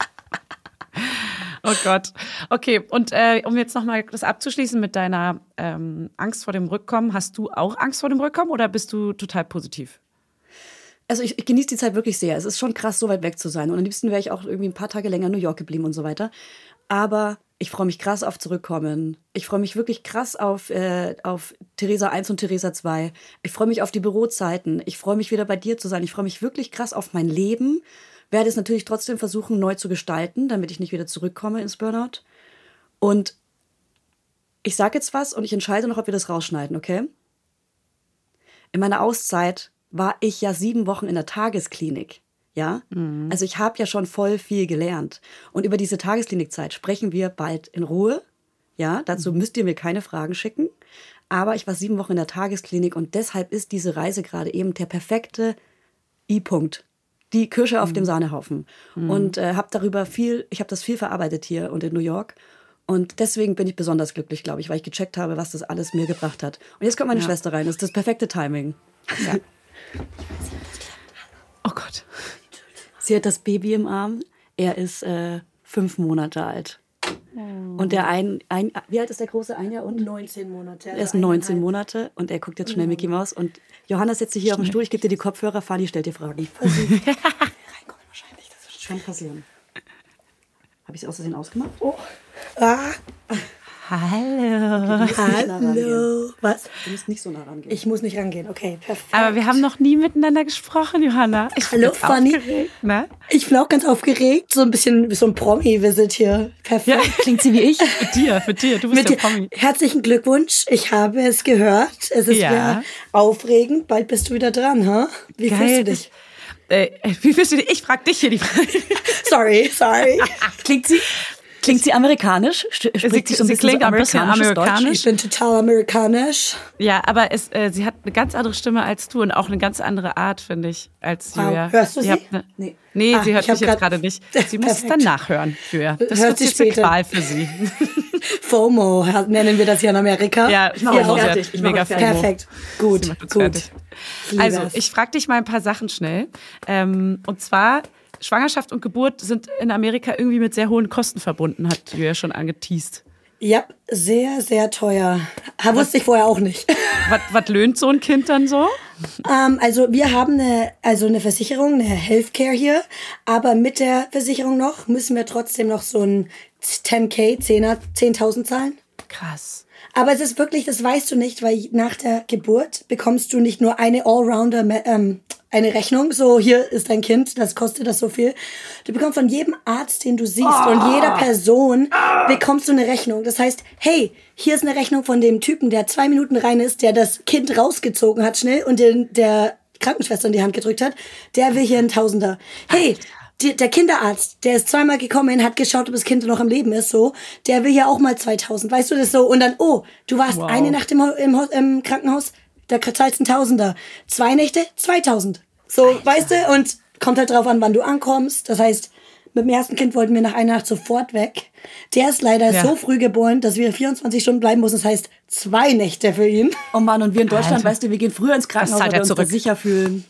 Speaker 1: [LAUGHS]
Speaker 2: Oh Gott. Okay, und äh, um jetzt nochmal das abzuschließen mit deiner ähm, Angst vor dem Rückkommen, hast du auch Angst vor dem Rückkommen oder bist du total positiv?
Speaker 1: Also ich, ich genieße die Zeit wirklich sehr. Es ist schon krass, so weit weg zu sein. Und am liebsten wäre ich auch irgendwie ein paar Tage länger in New York geblieben und so weiter. Aber ich freue mich krass auf Zurückkommen. Ich freue mich wirklich krass auf, äh, auf Theresa 1 und Theresa 2. Ich freue mich auf die Bürozeiten. Ich freue mich wieder bei dir zu sein. Ich freue mich wirklich krass auf mein Leben. Werde es natürlich trotzdem versuchen, neu zu gestalten, damit ich nicht wieder zurückkomme ins Burnout. Und ich sage jetzt was und ich entscheide noch, ob wir das rausschneiden, okay? In meiner Auszeit war ich ja sieben Wochen in der Tagesklinik. Ja, also ich habe ja schon voll viel gelernt. Und über diese Tagesklinikzeit sprechen wir bald in Ruhe. Ja, dazu müsst ihr mir keine Fragen schicken. Aber ich war sieben Wochen in der Tagesklinik und deshalb ist diese Reise gerade eben der perfekte I-Punkt. Die Kirsche auf dem Sahnehaufen. Und äh, habe darüber viel, ich habe das viel verarbeitet hier und in New York. Und deswegen bin ich besonders glücklich, glaube ich, weil ich gecheckt habe, was das alles mir gebracht hat. Und jetzt kommt meine Schwester rein. Das ist das perfekte Timing.
Speaker 2: Ja. [LAUGHS] Oh Gott.
Speaker 1: Sie hat das Baby im Arm. Er ist äh, fünf Monate alt. Und der ein, ein, wie alt ist der große? Ein Jahr und?
Speaker 5: 19 Monate.
Speaker 1: Er ist 19 Monate und er guckt jetzt schnell Mickey Mouse. Und Johanna setzt sich hier auf den Stuhl, ich gebe dir die Kopfhörer, Fanny stellt dir Fragen. [LAUGHS] Reinkommen wahrscheinlich, das wird schon passieren. Habe ich es aus Versehen ausgemacht?
Speaker 5: Oh. Ah,
Speaker 2: Hallo.
Speaker 5: hallo. Was?
Speaker 1: Du musst nicht so nah rangehen.
Speaker 5: Ich muss nicht rangehen. Okay, perfekt.
Speaker 2: Aber wir haben noch nie miteinander gesprochen, Johanna. Ich bin
Speaker 5: Hallo,
Speaker 2: jetzt
Speaker 5: Fanny.
Speaker 2: aufgeregt, Ne?
Speaker 5: Ich bin auch ganz aufgeregt. So ein bisschen wie so ein Promi-Visit hier. Perfekt.
Speaker 1: Klingt sie wie ich?
Speaker 2: Für dir, für dir. Du bist
Speaker 5: Mit
Speaker 2: der
Speaker 5: dir.
Speaker 2: Promi.
Speaker 5: Herzlichen Glückwunsch. Ich habe es gehört. Es ist
Speaker 2: Ja.
Speaker 5: ja aufregend. Bald bist du wieder dran, ha? Wie fühlst du dich?
Speaker 2: Äh, wie fühlst du dich? Ich frage dich hier die Frage. [LAUGHS]
Speaker 5: Sorry, sorry.
Speaker 1: Klingt sie, klingt sie amerikanisch? Spricht sie,
Speaker 2: sie
Speaker 1: bisschen
Speaker 2: klingt
Speaker 1: so
Speaker 2: ein bisschen amerikanisch.
Speaker 5: Ich bin total amerikanisch.
Speaker 2: Ja, aber es, äh, sie hat eine ganz andere Stimme als du und auch eine ganz andere Art, finde ich, als
Speaker 5: Wow.
Speaker 2: Julia.
Speaker 5: Hörst du sie?
Speaker 2: habt Ne,
Speaker 1: Nee.
Speaker 2: nee,
Speaker 5: Ah,
Speaker 2: sie hört mich jetzt gerade nicht. [LAUGHS] Sie muss es dann nachhören, Julia. Das
Speaker 5: Hört sie
Speaker 2: eine
Speaker 5: später.
Speaker 2: Qual für sie. [LAUGHS]
Speaker 5: FOMO nennen wir das hier in Amerika.
Speaker 2: Ja, ich
Speaker 1: mache
Speaker 2: auch
Speaker 1: fertig. Ich mache
Speaker 2: mega
Speaker 1: fertig.
Speaker 2: FOMO.
Speaker 5: Perfekt. Gut,
Speaker 2: Sie
Speaker 5: gut.
Speaker 2: fertig. Also, ich frage dich mal ein paar Sachen schnell. Ähm, und zwar, Schwangerschaft und Geburt sind in Amerika irgendwie mit sehr hohen Kosten verbunden, hat Julia schon angeteased.
Speaker 5: Ja, sehr, sehr teuer. Ha, wusste ich vorher auch nicht. [LAUGHS]
Speaker 2: Was, was löhnt so ein Kind dann so?
Speaker 5: Ähm, also wir haben eine, also eine Versicherung, eine Healthcare hier, aber mit der Versicherung noch müssen wir trotzdem noch so ein 10k, 10er, 10.000 zahlen.
Speaker 2: Krass.
Speaker 5: Aber es ist wirklich, das weißt du nicht, weil nach der Geburt bekommst du nicht nur eine Allrounder, ähm, eine Rechnung, so hier ist dein Kind, das kostet das so viel. Du bekommst von jedem Arzt, den du siehst und jeder Person bekommst du eine Rechnung. Das heißt, hey, hier ist eine Rechnung von dem Typen, der zwei Minuten rein ist, der das Kind rausgezogen hat schnell und den, der Krankenschwester in die Hand gedrückt hat, der will hier einen Tausender. Hey, die, der Kinderarzt, der ist zweimal gekommen, hat geschaut, ob das Kind noch am Leben ist, so, der will ja auch mal 2000, weißt du das so? Und dann, oh, du warst
Speaker 2: Wow.
Speaker 5: eine Nacht im, im, im Krankenhaus, da zahlst du einen Tausender. Zwei Nächte, 2000. So, weißt du? Und kommt halt drauf an, wann du ankommst. Das heißt, mit dem ersten Kind wollten wir nach einer Nacht sofort weg. Der ist leider
Speaker 2: Ja.
Speaker 5: so früh geboren, dass wir 24 Stunden bleiben mussten. Das heißt, zwei Nächte für ihn.
Speaker 1: Oh Mann, und wir in Deutschland,
Speaker 2: Alter.
Speaker 1: weißt du, wir gehen früher ins Krankenhaus, weil wir uns
Speaker 2: zurück.
Speaker 1: sicher fühlen.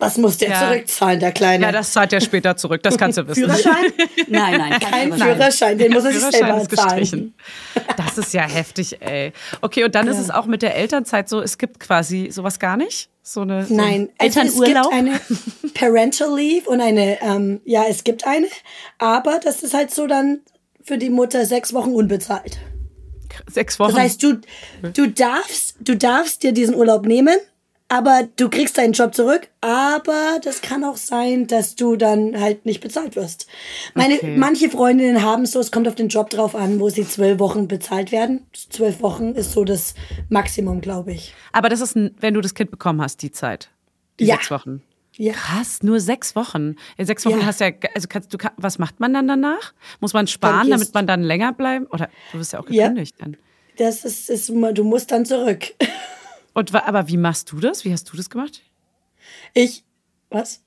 Speaker 5: Was muss der
Speaker 2: Ja.
Speaker 5: zurückzahlen, der Kleine?
Speaker 2: Ja, das zahlt er später zurück, das kannst du wissen. [LAUGHS]
Speaker 1: Führerschein? [LAUGHS] Nein, nein,
Speaker 5: Kein
Speaker 1: Führerschein.
Speaker 5: Führerschein, den muss er sich selber
Speaker 2: ist
Speaker 5: zahlen.
Speaker 2: gestrichen. [LAUGHS] Das ist ja heftig, ey. Okay, und dann ist es auch mit der Elternzeit so, es gibt quasi sowas gar nicht? So eine so
Speaker 5: Nein, also es gibt
Speaker 2: Elternurlaub?
Speaker 5: eine Parental Leave und eine, ähm, ja, es gibt eine, aber das ist halt so dann für die Mutter sechs Wochen unbezahlt.
Speaker 2: Sechs Wochen.
Speaker 5: Das heißt, du, du darfst, du darfst dir diesen Urlaub nehmen, aber du kriegst deinen Job zurück, aber das kann auch sein, dass du dann halt nicht bezahlt wirst. Meine,
Speaker 2: Okay.
Speaker 5: manche Freundinnen haben so, es kommt auf den Job drauf an, wo sie zwölf Wochen bezahlt werden. Zwölf Wochen ist so das Maximum, glaube ich.
Speaker 2: Aber das ist, wenn du das Kind bekommen hast, die Zeit. Die
Speaker 5: Ja.
Speaker 2: sechs Wochen.
Speaker 5: Ja.
Speaker 2: Krass, nur sechs Wochen. In sechs Wochen
Speaker 5: Ja.
Speaker 2: hast du ja, also kannst du, was macht man dann danach? Muss man sparen, damit man dann länger bleiben? Oder du bist ja auch
Speaker 5: Ja.
Speaker 2: gekündigt dann.
Speaker 5: Das ist, ist, du musst dann zurück. [LAUGHS]
Speaker 2: Und aber wie machst du das? Wie hast du das gemacht?
Speaker 5: Ich, was?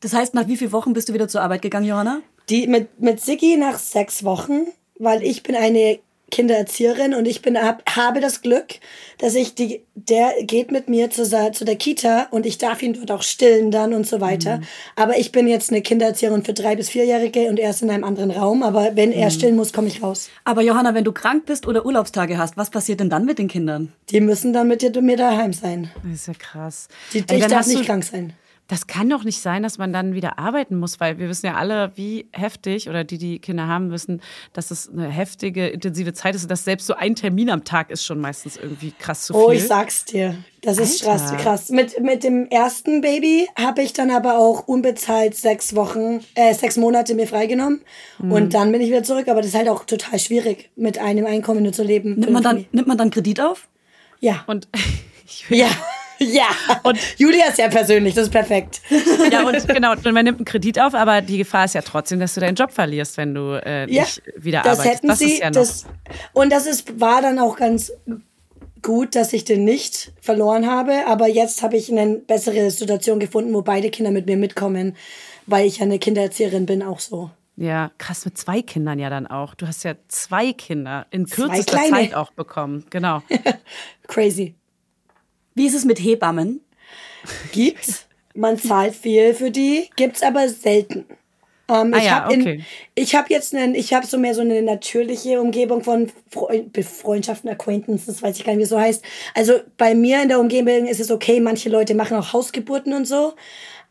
Speaker 1: Das heißt, nach wie vielen Wochen bist du wieder zur Arbeit gegangen, Johanna?
Speaker 5: Die mit, mit Siggi nach sechs Wochen, weil ich bin eine Kindererzieherin und ich bin hab, habe das Glück, dass ich die, der geht mit mir zu, zu der Kita und ich darf ihn dort auch stillen dann und so weiter.
Speaker 1: Mhm.
Speaker 5: Aber ich bin jetzt eine Kindererzieherin für drei bis vierjährige und er ist in einem anderen Raum. Aber wenn
Speaker 1: Mhm.
Speaker 5: er stillen muss, komme ich raus.
Speaker 1: Aber Johanna, wenn du krank bist oder Urlaubstage hast, was passiert denn dann mit den Kindern?
Speaker 5: Die müssen dann mit dir mir daheim sein.
Speaker 2: Das ist ja krass.
Speaker 5: Die,
Speaker 2: Ey,
Speaker 5: ich darf nicht
Speaker 2: du-
Speaker 5: krank sein.
Speaker 2: Das kann doch nicht sein, dass man dann wieder arbeiten muss, weil wir wissen ja alle, wie heftig oder die, die Kinder haben, wissen, dass es eine heftige, intensive Zeit ist und dass selbst so ein Termin am Tag ist schon meistens irgendwie krass zu viel.
Speaker 5: Oh, ich sag's dir. Das ist krass,
Speaker 2: Alter.
Speaker 5: krass. Mit, mit dem ersten Baby habe ich dann aber auch unbezahlt sechs Wochen, äh, sechs Monate mir freigenommen.
Speaker 2: Mhm.
Speaker 5: Und dann bin ich wieder zurück. Aber das ist halt auch total schwierig, mit einem Einkommen nur zu leben.
Speaker 1: Nimmt man dann, nimmt man dann Kredit auf?
Speaker 5: Ja.
Speaker 2: Und [LAUGHS] ich
Speaker 5: Ja. [LAUGHS] Ja. Und Julia ist ja persönlich, das ist perfekt. [LAUGHS]
Speaker 2: Ja, und [LAUGHS] genau, und man nimmt einen Kredit auf, aber die Gefahr ist ja trotzdem, dass du deinen Job verlierst, wenn du äh,
Speaker 5: Ja,
Speaker 2: nicht wieder
Speaker 5: das
Speaker 2: arbeitest.
Speaker 5: hätten
Speaker 2: das
Speaker 5: sie.
Speaker 2: ja
Speaker 5: das, und das ist, war dann auch ganz gut, dass ich den nicht verloren habe. Aber jetzt habe ich eine bessere Situation gefunden, wo beide Kinder mit mir mitkommen, weil ich ja eine Kindererzieherin bin, auch so.
Speaker 2: ja, krass, mit zwei Kindern ja dann auch. Du hast ja zwei Kinder in kürzester. Zeit auch bekommen. Genau.
Speaker 5: Crazy.
Speaker 1: Wie ist es mit Hebammen?
Speaker 5: Gibt's. Man zahlt viel für die, gibt's aber selten. Ähm,
Speaker 2: Ah
Speaker 5: ich
Speaker 2: ja,
Speaker 5: habe
Speaker 2: okay.
Speaker 5: habe jetzt einen, ich habe so mehr so eine natürliche Umgebung von Freund, Freundschaften, Acquaintances, weiß ich gar nicht, wie es so heißt. Also bei mir in der Umgebung ist es okay, manche Leute machen auch Hausgeburten und so,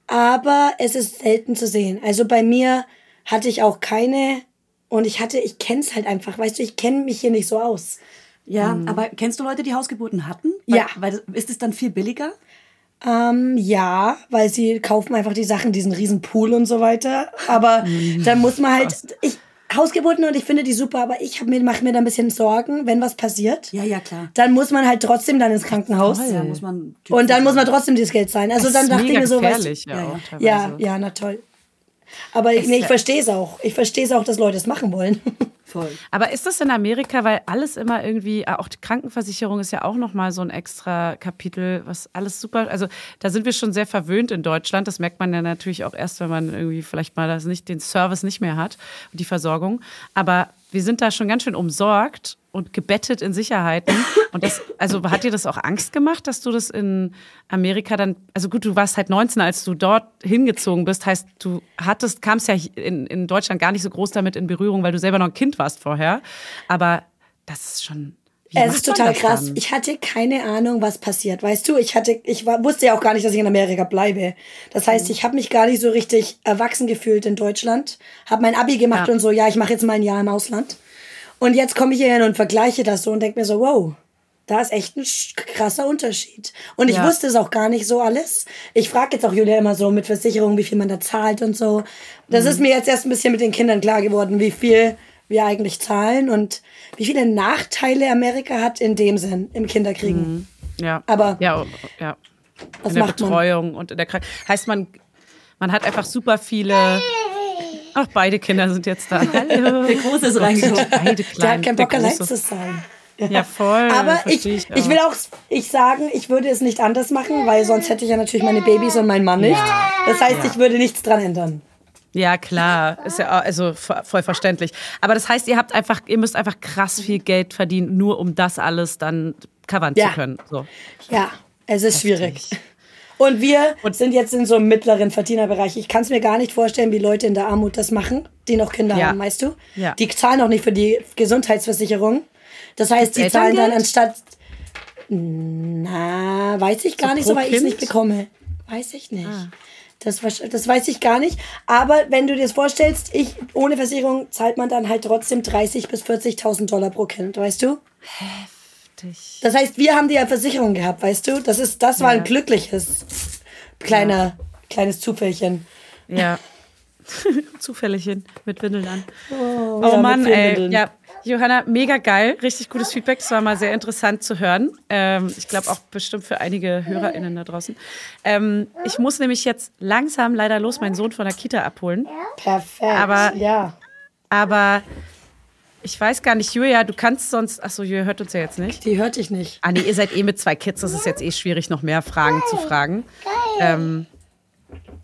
Speaker 5: aber es ist selten zu sehen. Also bei mir hatte ich auch keine und ich hatte, ich kenn's halt einfach, weißt du, ich kenne mich hier nicht so aus.
Speaker 1: Ja, aber kennst du Leute, die Hausgeburten hatten? Weil,
Speaker 5: Ja.
Speaker 1: Weil, ist es dann viel billiger?
Speaker 5: Ähm, ja, weil sie kaufen einfach die Sachen, diesen riesen Pool und so weiter. Aber dann muss man halt, ich, Hausgeburten und ich finde die super, aber ich mir, mache mir da ein bisschen Sorgen, wenn was passiert.
Speaker 1: Ja, ja, klar.
Speaker 5: Dann muss man halt trotzdem dann ins Krankenhaus.
Speaker 1: Da muss man
Speaker 5: Und dann muss man trotzdem dieses Geld zahlen. Also
Speaker 2: Das
Speaker 5: dann
Speaker 2: ist
Speaker 5: dachte ich mir so, du,
Speaker 2: ja,
Speaker 1: ja, ja.
Speaker 5: ja, ja, na toll. Aber ich, nee, ich verstehe es auch. Ich verstehe es auch, dass Leute es machen wollen. [LAUGHS]
Speaker 1: Voll.
Speaker 2: Aber ist das in Amerika, weil alles immer irgendwie, äh, auch die Krankenversicherung ist ja auch nochmal so ein extra Kapitel, was alles super, also da sind wir schon sehr verwöhnt in Deutschland. Das merkt man ja natürlich auch erst, wenn man irgendwie vielleicht mal das nicht, den Service nicht mehr hat die Versorgung. Aber wir sind da schon ganz schön umsorgt und gebettet in Sicherheiten. Und das, also hat dir das auch Angst gemacht, dass du das in Amerika dann, also gut, du warst halt 19, als du dort hingezogen bist, heißt, du hattest, kamst ja in, in Deutschland gar nicht so groß damit in Berührung, weil du selber noch ein Kind warst vorher. Aber das ist schon. Wie
Speaker 5: Es ist total krass.
Speaker 2: dann?
Speaker 5: Ich hatte keine Ahnung, was passiert. Weißt du, ich hatte, ich war, wusste ja auch gar nicht, dass ich in Amerika bleibe. Das heißt,
Speaker 2: Mhm.
Speaker 5: ich habe mich gar nicht so richtig erwachsen gefühlt in Deutschland. Habe mein Abi gemacht
Speaker 2: Ja.
Speaker 5: und so, ja, ich mache jetzt mal ein Jahr im Ausland. Und jetzt komme ich hier hin und vergleiche das so und denke mir so, wow, da ist echt ein krasser Unterschied. Und ich
Speaker 2: Ja.
Speaker 5: wusste es auch gar nicht so alles. Ich frage jetzt auch Julia immer so mit Versicherung, wie viel man da zahlt und so. Das
Speaker 2: Mhm.
Speaker 5: ist mir jetzt erst ein bisschen mit den Kindern klar geworden, wie viel wir eigentlich zahlen und wie viele Nachteile Amerika hat in dem Sinn im Kinderkriegen.
Speaker 2: Ja.
Speaker 5: Aber
Speaker 2: ja, ja.
Speaker 5: was
Speaker 2: in der
Speaker 5: macht man?
Speaker 2: Betreuung und in der Krank Heißt man, man hat einfach super viele. Ach, beide Kinder sind jetzt da. Hallo.
Speaker 1: Der Große ist reingekommen.
Speaker 2: Beide
Speaker 5: Der hat keinen Bock allein zu sein.
Speaker 2: Ja, voll.
Speaker 5: Aber ich, ich,
Speaker 2: auch.
Speaker 5: will auch ich sagen, ich würde es nicht anders machen, weil sonst hätte ich ja natürlich meine Babys und meinen Mann nicht. Das heißt, ich würde nichts dran ändern.
Speaker 2: Ja, klar. Ist ja auch- also vo- voll verständlich. Aber das heißt, ihr habt einfach, ihr müsst einfach krass viel Geld verdienen, nur um das alles dann covern
Speaker 5: Ja.
Speaker 2: zu können. So.
Speaker 5: Ja, es ist schwierig. Und wir sind jetzt in so einem mittleren Verdienerbereich. Ich kann es mir gar nicht vorstellen, wie Leute in der Armut das machen, die noch Kinder
Speaker 2: Ja.
Speaker 5: haben, weißt du?
Speaker 2: Ja.
Speaker 5: Die zahlen auch nicht für die Gesundheitsversicherung. Das heißt, die zahlen dann anstatt. Na, weiß ich gar
Speaker 2: So
Speaker 5: nicht, so weil ich es nicht bekomme. Weiß ich nicht.
Speaker 2: Ah.
Speaker 5: Das, das weiß ich gar nicht. Aber wenn du dir das vorstellst, ich, ohne Versicherung zahlt man dann halt trotzdem 30.000 bis 40.000 Dollar pro Kind, weißt du? Das heißt, wir haben die ja Versicherung gehabt, weißt du? Das ist, das war ein glückliches kleiner, kleines Zufällchen.
Speaker 2: Ja. [LAUGHS] Zufällig hin mit Windeln an. Oh,
Speaker 5: ja, mit
Speaker 2: Mann, ey. Ja, Johanna, mega geil. Richtig gutes Feedback. Es war mal sehr interessant zu hören. Ähm, ich glaube auch bestimmt für einige HörerInnen da draußen. Ähm, ich muss nämlich jetzt langsam leider los meinen Sohn von der Kita abholen.
Speaker 5: Perfekt.
Speaker 2: Aber-
Speaker 5: ja.
Speaker 2: Aber ich weiß gar nicht, Julia, du kannst sonst. Achso, Julia hört uns ja jetzt nicht.
Speaker 5: Die hörte ich nicht.
Speaker 2: Ah, nee, ihr seid eh mit zwei Kids. Das ist jetzt eh schwierig, noch mehr Fragen zu fragen. Ähm,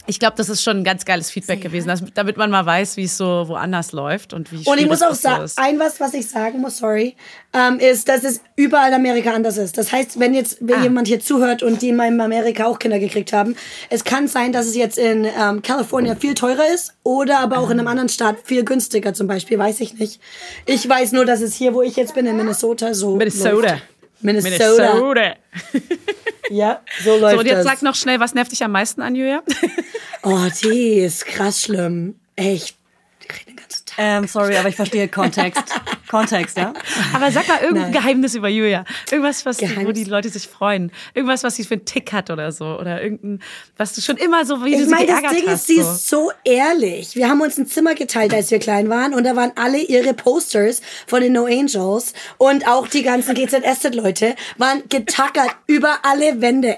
Speaker 2: Ich glaube, das ist schon ein ganz geiles Feedback gewesen, dass, damit man mal weiß, wie es so woanders läuft und wie
Speaker 5: Und ich muss auch sagen, ein was, was ich sagen muss, sorry, ähm, ist, dass es überall in Amerika anders ist. Das heißt, wenn jetzt wenn
Speaker 2: Ah.
Speaker 5: jemand hier zuhört und die in meinem Amerika auch Kinder gekriegt haben, es kann sein, dass es jetzt in ähm, California viel teurer ist oder aber auch in einem anderen Staat viel günstiger zum Beispiel, weiß ich nicht. Ich weiß nur, dass es hier, wo ich jetzt bin, in Minnesota so
Speaker 2: Minnesota.
Speaker 5: läuft. Minnesota.
Speaker 2: Minnesota. [LAUGHS]
Speaker 5: Ja, so läuft
Speaker 2: So, und jetzt
Speaker 5: das.
Speaker 2: sag noch schnell, was nervt dich am meisten an Julia?
Speaker 5: oh, die ist krass schlimm. Echt. Die redet den ganzen.
Speaker 1: Ähm, sorry, aber ich verstehe Kontext. Kontext, ja?
Speaker 2: Aber sag mal irgendein
Speaker 5: Nein.
Speaker 2: Geheimnis über Julia. Irgendwas, was, wo
Speaker 5: Geheimnis?
Speaker 2: die Leute sich freuen. Irgendwas, was sie für einen Tick hat oder so. Oder irgendein, was du schon immer so, wie du
Speaker 5: Ich
Speaker 2: sie
Speaker 5: meine, das
Speaker 2: geärgert
Speaker 5: Ding
Speaker 2: hast.
Speaker 5: ist, sie
Speaker 2: so.
Speaker 5: ist so ehrlich. Wir haben uns ein Zimmer geteilt, als wir klein waren, und da waren alle ihre Posters von den No Angels und auch die ganzen GZSZ-Leute waren getackert über alle Wände.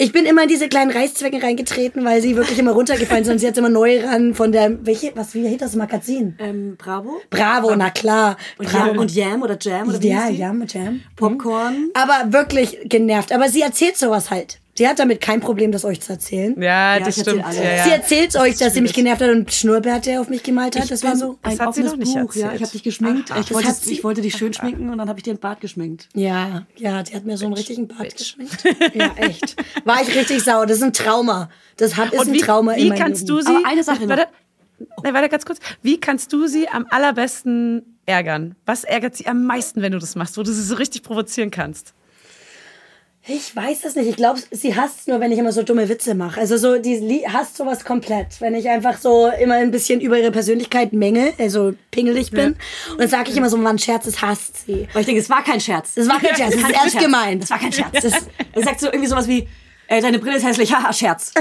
Speaker 5: Ich bin immer in diese kleinen Reißzwecken reingetreten, weil sie wirklich immer runtergefallen sind und sie hat immer neu ran von der, welche, was, wie hieß das Magazin?
Speaker 1: Ähm, Bravo?
Speaker 5: Bravo, na klar.
Speaker 1: Und,
Speaker 5: Bravo.
Speaker 1: Jam, und Jam oder Jam oder wie
Speaker 5: ja? Jam, Jam.
Speaker 1: Popcorn.
Speaker 5: Aber wirklich genervt. Aber sie erzählt sowas halt. Sie hat damit kein Problem, das euch zu erzählen.
Speaker 2: Ja,
Speaker 1: Ja,
Speaker 2: das
Speaker 1: ich erzähl
Speaker 2: stimmt.
Speaker 1: alles.
Speaker 2: Ja, ja.
Speaker 5: Sie erzählt euch, dass sie mich genervt hat und Schnurrbärte auf mich gemalt hat. das war so.
Speaker 1: Ein
Speaker 2: Das hat sie
Speaker 1: offenes
Speaker 2: noch nicht
Speaker 1: Buch, ja. Ich habe dich geschminkt.
Speaker 2: Aha.
Speaker 1: Ich wollte, ich wollte dich schön schminken und dann habe ich dir den Bart geschminkt.
Speaker 5: Ja, ja, die hat mir so einen richtigen Bart geschminkt. Ja, echt. War ich richtig sauer. Das ist ein Trauma. Das hat, ist
Speaker 2: Und
Speaker 5: ein
Speaker 2: wie,
Speaker 5: Trauma in
Speaker 2: wie
Speaker 5: meinem
Speaker 2: kannst
Speaker 5: Leben.
Speaker 2: du sie.
Speaker 1: Aber eine Sache noch.
Speaker 2: Warte, nein, warte ganz kurz. Wie kannst du sie am allerbesten ärgern? Was ärgert sie am meisten, wenn du das machst, wo du sie so richtig provozieren kannst?
Speaker 5: Ich weiß das nicht. Ich glaube, sie hasst nur, wenn ich immer so dumme Witze mache. Also so, die hasst sowas komplett. Wenn ich einfach so immer ein bisschen über ihre Persönlichkeit mängel, also pingelig bin. Und dann sage ich immer so, wann Scherz ist, hasst sie.
Speaker 1: Weil ich denke, es war kein Scherz.
Speaker 5: Das war kein Scherz, [LAUGHS]
Speaker 1: Kein
Speaker 5: ist ernst
Speaker 1: Scherz.
Speaker 5: gemeint.
Speaker 1: Das war kein Scherz. [LAUGHS] Das, das sagt so irgendwie sowas wie, äh, deine Brille ist hässlich, [LAUGHS] haha, Scherz.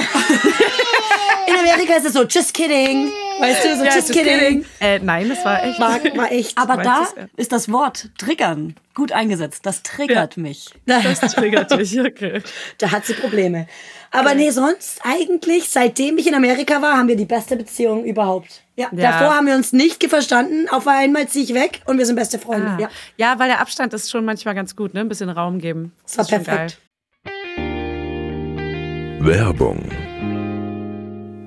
Speaker 5: In Amerika ist es so, just kidding. Weißt du, so just, kidding.
Speaker 2: Äh, nein, das war echt.
Speaker 5: War, war echt.
Speaker 1: Aber da
Speaker 2: du's, ja?
Speaker 1: ist das Wort triggern gut eingesetzt. Das triggert mich.
Speaker 2: Das triggert dich, okay.
Speaker 5: Da hat sie Probleme. Aber nee, sonst eigentlich, seitdem ich in Amerika war, haben wir die beste Beziehung überhaupt. Ja.
Speaker 2: Ja.
Speaker 5: Davor haben wir uns nicht verstanden. Auf einmal ziehe ich weg und wir sind beste Freunde.
Speaker 2: Ah.
Speaker 5: Ja.
Speaker 2: Ja. weil der Abstand ist schon manchmal ganz gut, ne? Ein bisschen Raum geben.
Speaker 5: Das war
Speaker 2: ist schon
Speaker 5: perfekt.
Speaker 4: Werbung.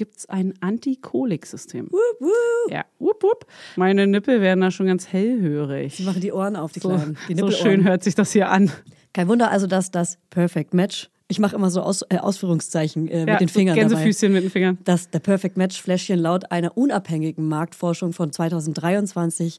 Speaker 2: gibt es ein Antikolik-System. Ja, wup, wup. Meine Nippel werden da schon ganz hellhörig.
Speaker 1: Sie machen die Ohren auf, die
Speaker 2: So,
Speaker 1: Kleinen. Die
Speaker 2: so schön hört sich das hier an.
Speaker 1: Kein Wunder also, dass das Perfect Match, ich mache immer so Aus, äh, Ausführungszeichen äh,
Speaker 2: Ja,
Speaker 1: mit den Fingern dabei,
Speaker 2: Gänsefüßchen mit den Fingern.
Speaker 1: dass der Perfect Match Fläschchen laut einer unabhängigen Marktforschung von 2023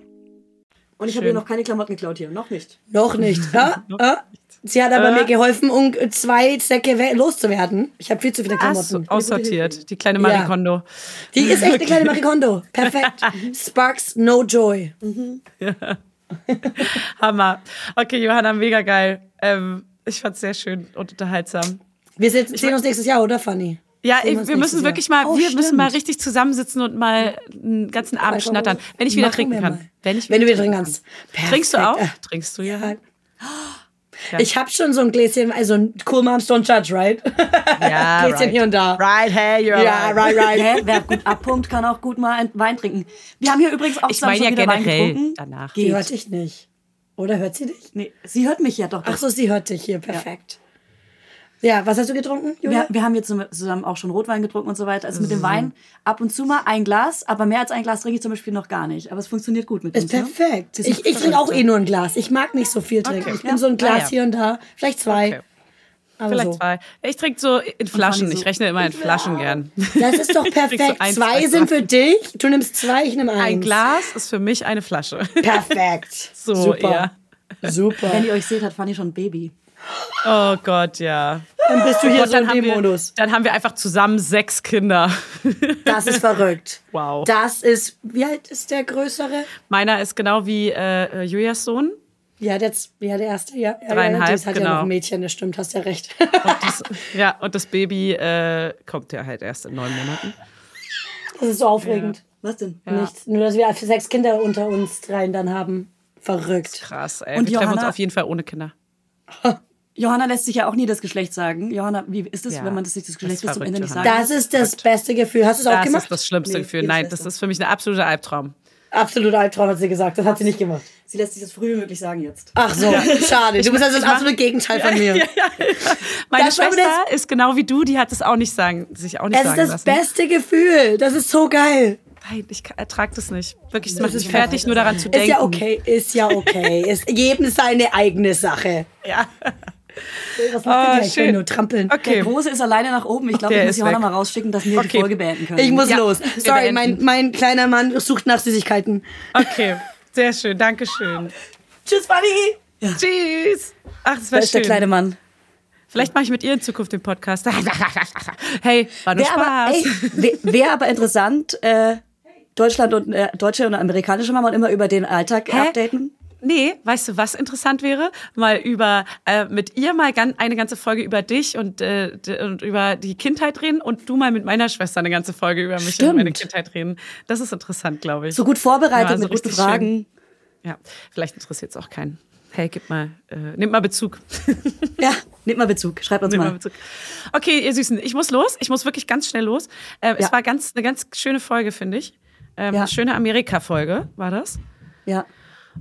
Speaker 1: Und ich habe ihr noch keine Klamotten geklaut hier. Noch nicht.
Speaker 5: Noch nicht. [LAUGHS] Ja? ja? Sie hat aber
Speaker 2: Äh?
Speaker 5: mir geholfen, um zwei Säcke we- loszuwerden. Ich habe viel zu viele
Speaker 2: Ach, so,
Speaker 5: Klamotten.
Speaker 2: aussortiert. Die kleine Marie
Speaker 5: Ja.
Speaker 2: Kondo.
Speaker 5: Die ist echt eine kleine Marie Kondo. [LAUGHS] Perfekt. Sparks no joy. [LAUGHS]
Speaker 2: Hammer. Okay, Johanna, mega geil. Ähm, ich fand's sehr schön und unterhaltsam.
Speaker 5: Wir sehen sehen uns nächstes Jahr, oder Fanny?
Speaker 2: Ja, ich, wir müssen
Speaker 5: Jahr.
Speaker 2: wirklich mal,
Speaker 5: Oh,
Speaker 2: wir müssen
Speaker 5: stimmt.
Speaker 2: mal richtig zusammensitzen und mal einen ganzen Abend schnattern. Wenn ich wieder trinken kann.
Speaker 5: mal.
Speaker 2: Wenn ich
Speaker 5: Wenn du wieder
Speaker 2: trinken
Speaker 5: kannst.
Speaker 2: kann. Trinkst du auch?
Speaker 5: Äh,
Speaker 2: Trinkst du ja?
Speaker 5: Ja. Ich habe schon so ein Gläschen, also ein Cool Moms Don't Judge, right? [LAUGHS]
Speaker 2: Ja, [LAUGHS]
Speaker 5: Gläschen hier und da.
Speaker 2: Right, hey, you're
Speaker 5: Ja,
Speaker 2: right.
Speaker 5: right, right. [LAUGHS]
Speaker 1: Wer gut abpumpt, kann auch gut mal einen Wein trinken. Wir haben hier übrigens auch
Speaker 2: Ich meine ja
Speaker 1: wieder Wein
Speaker 2: generell
Speaker 1: getrunken.
Speaker 2: danach.
Speaker 5: Die hört dich nicht. Oder hört sie dich?
Speaker 1: Nee, sie hört mich ja doch.
Speaker 5: Ach so, sie hört dich hier. Perfekt. Ja, was hast du getrunken, Julia?
Speaker 1: Wir, wir haben jetzt zusammen auch schon Rotwein getrunken und so weiter. Also mit dem Wein ab und zu mal ein Glas, aber mehr als ein Glas trinke ich zum Beispiel noch gar nicht. Aber es funktioniert gut mit
Speaker 5: Ist
Speaker 1: uns. Ne?
Speaker 5: perfekt.
Speaker 1: Sie sind
Speaker 5: Ich, ich trinke auch eh nur ein Glas. Ich mag nicht so viel trinken.
Speaker 2: Okay.
Speaker 5: Ich bin so ein Glas
Speaker 2: Ah, ja.
Speaker 5: hier und da. Vielleicht zwei.
Speaker 2: Okay.
Speaker 5: Aber
Speaker 2: Vielleicht
Speaker 5: so.
Speaker 2: zwei. Ich trinke so in Flaschen.
Speaker 1: so-
Speaker 2: Ich rechne immer in Flaschen gern.
Speaker 5: Das ist doch [LAUGHS] perfekt.
Speaker 2: ein,
Speaker 5: zwei
Speaker 2: zwei
Speaker 5: sind für dich. Du nimmst zwei, ich nehme eins.
Speaker 2: Ein Glas ist für mich eine Flasche.
Speaker 5: Perfekt. [LAUGHS]
Speaker 2: So
Speaker 5: Super. Super.
Speaker 1: Wenn ihr euch seht, hat Fanny schon ein Baby.
Speaker 2: Oh Gott, ja.
Speaker 5: Dann bist du hier
Speaker 2: Und
Speaker 5: so in
Speaker 2: dann haben,
Speaker 5: dem
Speaker 2: wir,
Speaker 5: Modus.
Speaker 2: dann haben wir einfach zusammen sechs Kinder.
Speaker 5: Das ist verrückt.
Speaker 2: Wow.
Speaker 5: Das ist, wie alt ist der Größere?
Speaker 2: Meiner ist genau wie äh, Julias Sohn.
Speaker 5: Ja, der, ja, der erste, ja. ja
Speaker 2: Dreieinhalb,
Speaker 5: ja, das hat ja
Speaker 2: genau.
Speaker 5: noch ein Mädchen, das stimmt, hast ja recht.
Speaker 2: Das, ja, und das Baby äh, kommt ja halt erst in neun Monaten.
Speaker 5: Das ist so aufregend.
Speaker 1: Was denn?
Speaker 5: Nichts. Nur, dass wir sechs Kinder unter uns dreien dann haben. Verrückt.
Speaker 2: Krass, ey.
Speaker 1: Und
Speaker 2: wir treffen uns
Speaker 1: Johanna-
Speaker 2: auf jeden Fall ohne Kinder. [LAUGHS]
Speaker 1: Johanna lässt sich ja auch nie das Geschlecht sagen. Johanna, wie ist es,
Speaker 2: Ja.
Speaker 1: wenn man das sich das Geschlecht
Speaker 2: Das
Speaker 1: bis zum
Speaker 2: ist
Speaker 1: Ende nicht sagen
Speaker 5: Das ist das beste Gefühl. Hast du es auch
Speaker 2: Das
Speaker 5: gemacht?
Speaker 2: ist das schlimmste
Speaker 1: Nee,
Speaker 2: Gefühl. Nein, das ist für mich ein absoluter Albtraum.
Speaker 5: Absoluter Albtraum, hat sie gesagt. Das hat sie nicht gemacht.
Speaker 1: Sie lässt sich das früh wie möglich sagen jetzt.
Speaker 5: Ach so, schade. Du bist also das absolute Gegenteil von mir. [LAUGHS]
Speaker 2: Meine
Speaker 5: Das war aber
Speaker 2: Schwester ist genau wie du, die hat es auch nicht sagen, sich auch nicht
Speaker 5: Es ist
Speaker 2: sagen
Speaker 5: das
Speaker 2: lassen.
Speaker 5: beste Gefühl. Das ist so geil.
Speaker 2: Nein, ich kann- ertrag das nicht. Wirklich, das macht
Speaker 5: ist
Speaker 2: mich fertig, nur daran zu
Speaker 5: Ist
Speaker 2: denken.
Speaker 5: ja okay, ist ja okay. [LAUGHS] Ist jedem seine eigene Sache.
Speaker 2: Ja. [LAUGHS]
Speaker 5: Was macht
Speaker 2: Ah?
Speaker 5: Ich will
Speaker 2: schön.
Speaker 5: nur trampeln.
Speaker 1: Der
Speaker 2: Okay.
Speaker 1: Große ist alleine nach oben. Ich glaube,
Speaker 2: Der
Speaker 1: ich muss Johanna mal rausschicken, dass wir die
Speaker 2: Okay.
Speaker 1: Folge beenden können.
Speaker 5: Ich muss
Speaker 2: Ja,
Speaker 5: los. Sorry, mein, mein kleiner Mann sucht nach Süßigkeiten.
Speaker 2: Okay, sehr schön. Dankeschön.
Speaker 5: Tschüss, Fanny.
Speaker 2: Tschüss. Ach, das war
Speaker 1: da ist der
Speaker 2: schön.
Speaker 1: kleine Mann.
Speaker 2: Vielleicht mache ich mit ihr in Zukunft den Podcast. [LAUGHS] hey, war nur
Speaker 1: Wäre aber,
Speaker 2: Spaß.
Speaker 1: ey, wär, wär aber interessant, äh, Deutschland und äh, deutsche und amerikanische Mama und immer über den Alltag
Speaker 2: Hä?
Speaker 1: updaten.
Speaker 2: Nee, weißt du, was interessant wäre? Mal über äh, mit ihr mal gan eine ganze Folge über dich und, äh, und über die Kindheit reden und du mal mit meiner Schwester eine ganze Folge über mich
Speaker 1: Stimmt.
Speaker 2: und meine Kindheit reden. Das ist interessant, glaube ich.
Speaker 1: So gut vorbereitet
Speaker 2: Ja, so
Speaker 1: mit guten Fragen.
Speaker 2: Ja, vielleicht interessiert es auch keinen. Hey, gib mal, äh, nimm mal Bezug.
Speaker 1: Ja, nehmt mal Bezug. Schreibt uns
Speaker 2: mal
Speaker 1: mal.
Speaker 2: Okay, ihr Süßen, ich muss los. Ich muss wirklich ganz schnell los. Äh, Es
Speaker 1: Ja.
Speaker 2: war ganz, eine ganz schöne Folge, finde ich. Ähm,
Speaker 1: Ja.
Speaker 2: Eine schöne Amerika-Folge war das.
Speaker 1: Ja.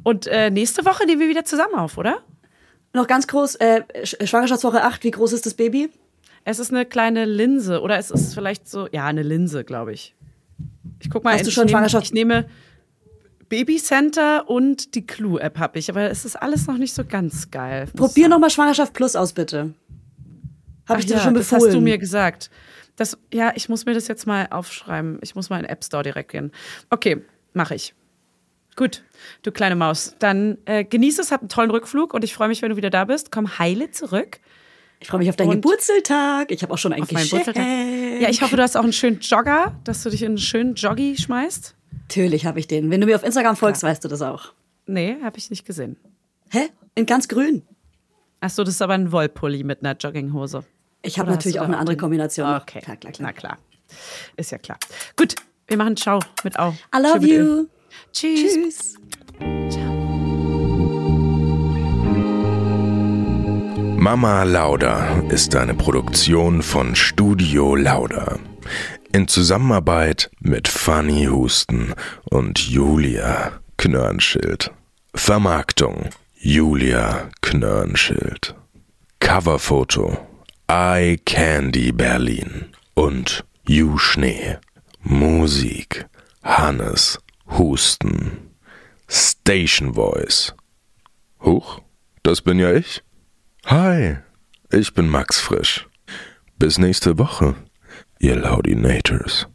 Speaker 2: Und äh, nächste Woche nehmen wir wieder zusammen auf, oder?
Speaker 1: Noch ganz groß, äh, Sch- Schwangerschaftswoche 8, wie groß ist das Baby?
Speaker 2: Es ist eine kleine Linse oder es ist vielleicht so, ja, eine Linse, glaube ich. Ich guck mal,
Speaker 1: Hast du
Speaker 2: ich
Speaker 1: schon
Speaker 2: nehme,
Speaker 1: Schwangerschaft-
Speaker 2: Ich nehme Baby Center und die Clue-App habe ich, aber es ist alles noch nicht so ganz geil.
Speaker 1: Probier
Speaker 2: ich
Speaker 1: noch mal Schwangerschaft Plus aus, bitte. Habe ich
Speaker 2: Ach
Speaker 1: dir
Speaker 2: ja,
Speaker 1: schon
Speaker 2: das
Speaker 1: befohlen.
Speaker 2: hast du mir gesagt. Das, ja, ich muss mir das jetzt mal aufschreiben. Ich muss mal in den App Store direkt gehen. Okay, mache ich. Gut, du kleine Maus. Dann äh, genieß es, hab einen tollen Rückflug und ich freue mich, wenn du wieder da bist. Komm heile zurück
Speaker 1: ich freue mich auf deinen
Speaker 2: Und-
Speaker 1: Geburtstag. Ich habe auch schon ein Geschenk.
Speaker 2: Ja, ich hoffe, du hast auch einen schönen Jogger, dass du dich in einen schönen Joggi schmeißt.
Speaker 1: Natürlich habe ich den. Wenn du mir auf Instagram folgst, weißt du das auch.
Speaker 2: Nee, habe ich nicht gesehen.
Speaker 1: Hä? In ganz grün.
Speaker 2: Ach so, das ist aber ein Wollpulli mit einer Jogginghose.
Speaker 1: Ich habe natürlich auch eine andere Kombination. noch.
Speaker 2: Okay,
Speaker 1: Klar, klar,
Speaker 2: na
Speaker 1: klar.
Speaker 2: klar. Ist ja klar. Gut, wir machen Ciao mit Au.
Speaker 1: I love
Speaker 2: Schön mit Ö.
Speaker 1: you.
Speaker 2: Tschüss.
Speaker 1: Tschüss.
Speaker 4: Mama Lauda ist eine Produktion von Studio Lauda. In Zusammenarbeit mit Fanny Husten und Julia Knörnschild. Vermarktung Julia Knörnschild. Coverfoto Eye Candy Berlin und You Schnee. Musik Hannes Husten. Station Voice. Huch, das bin ja ich. Hi, ich bin Max Frisch. Bis nächste Woche, ihr Laudinators.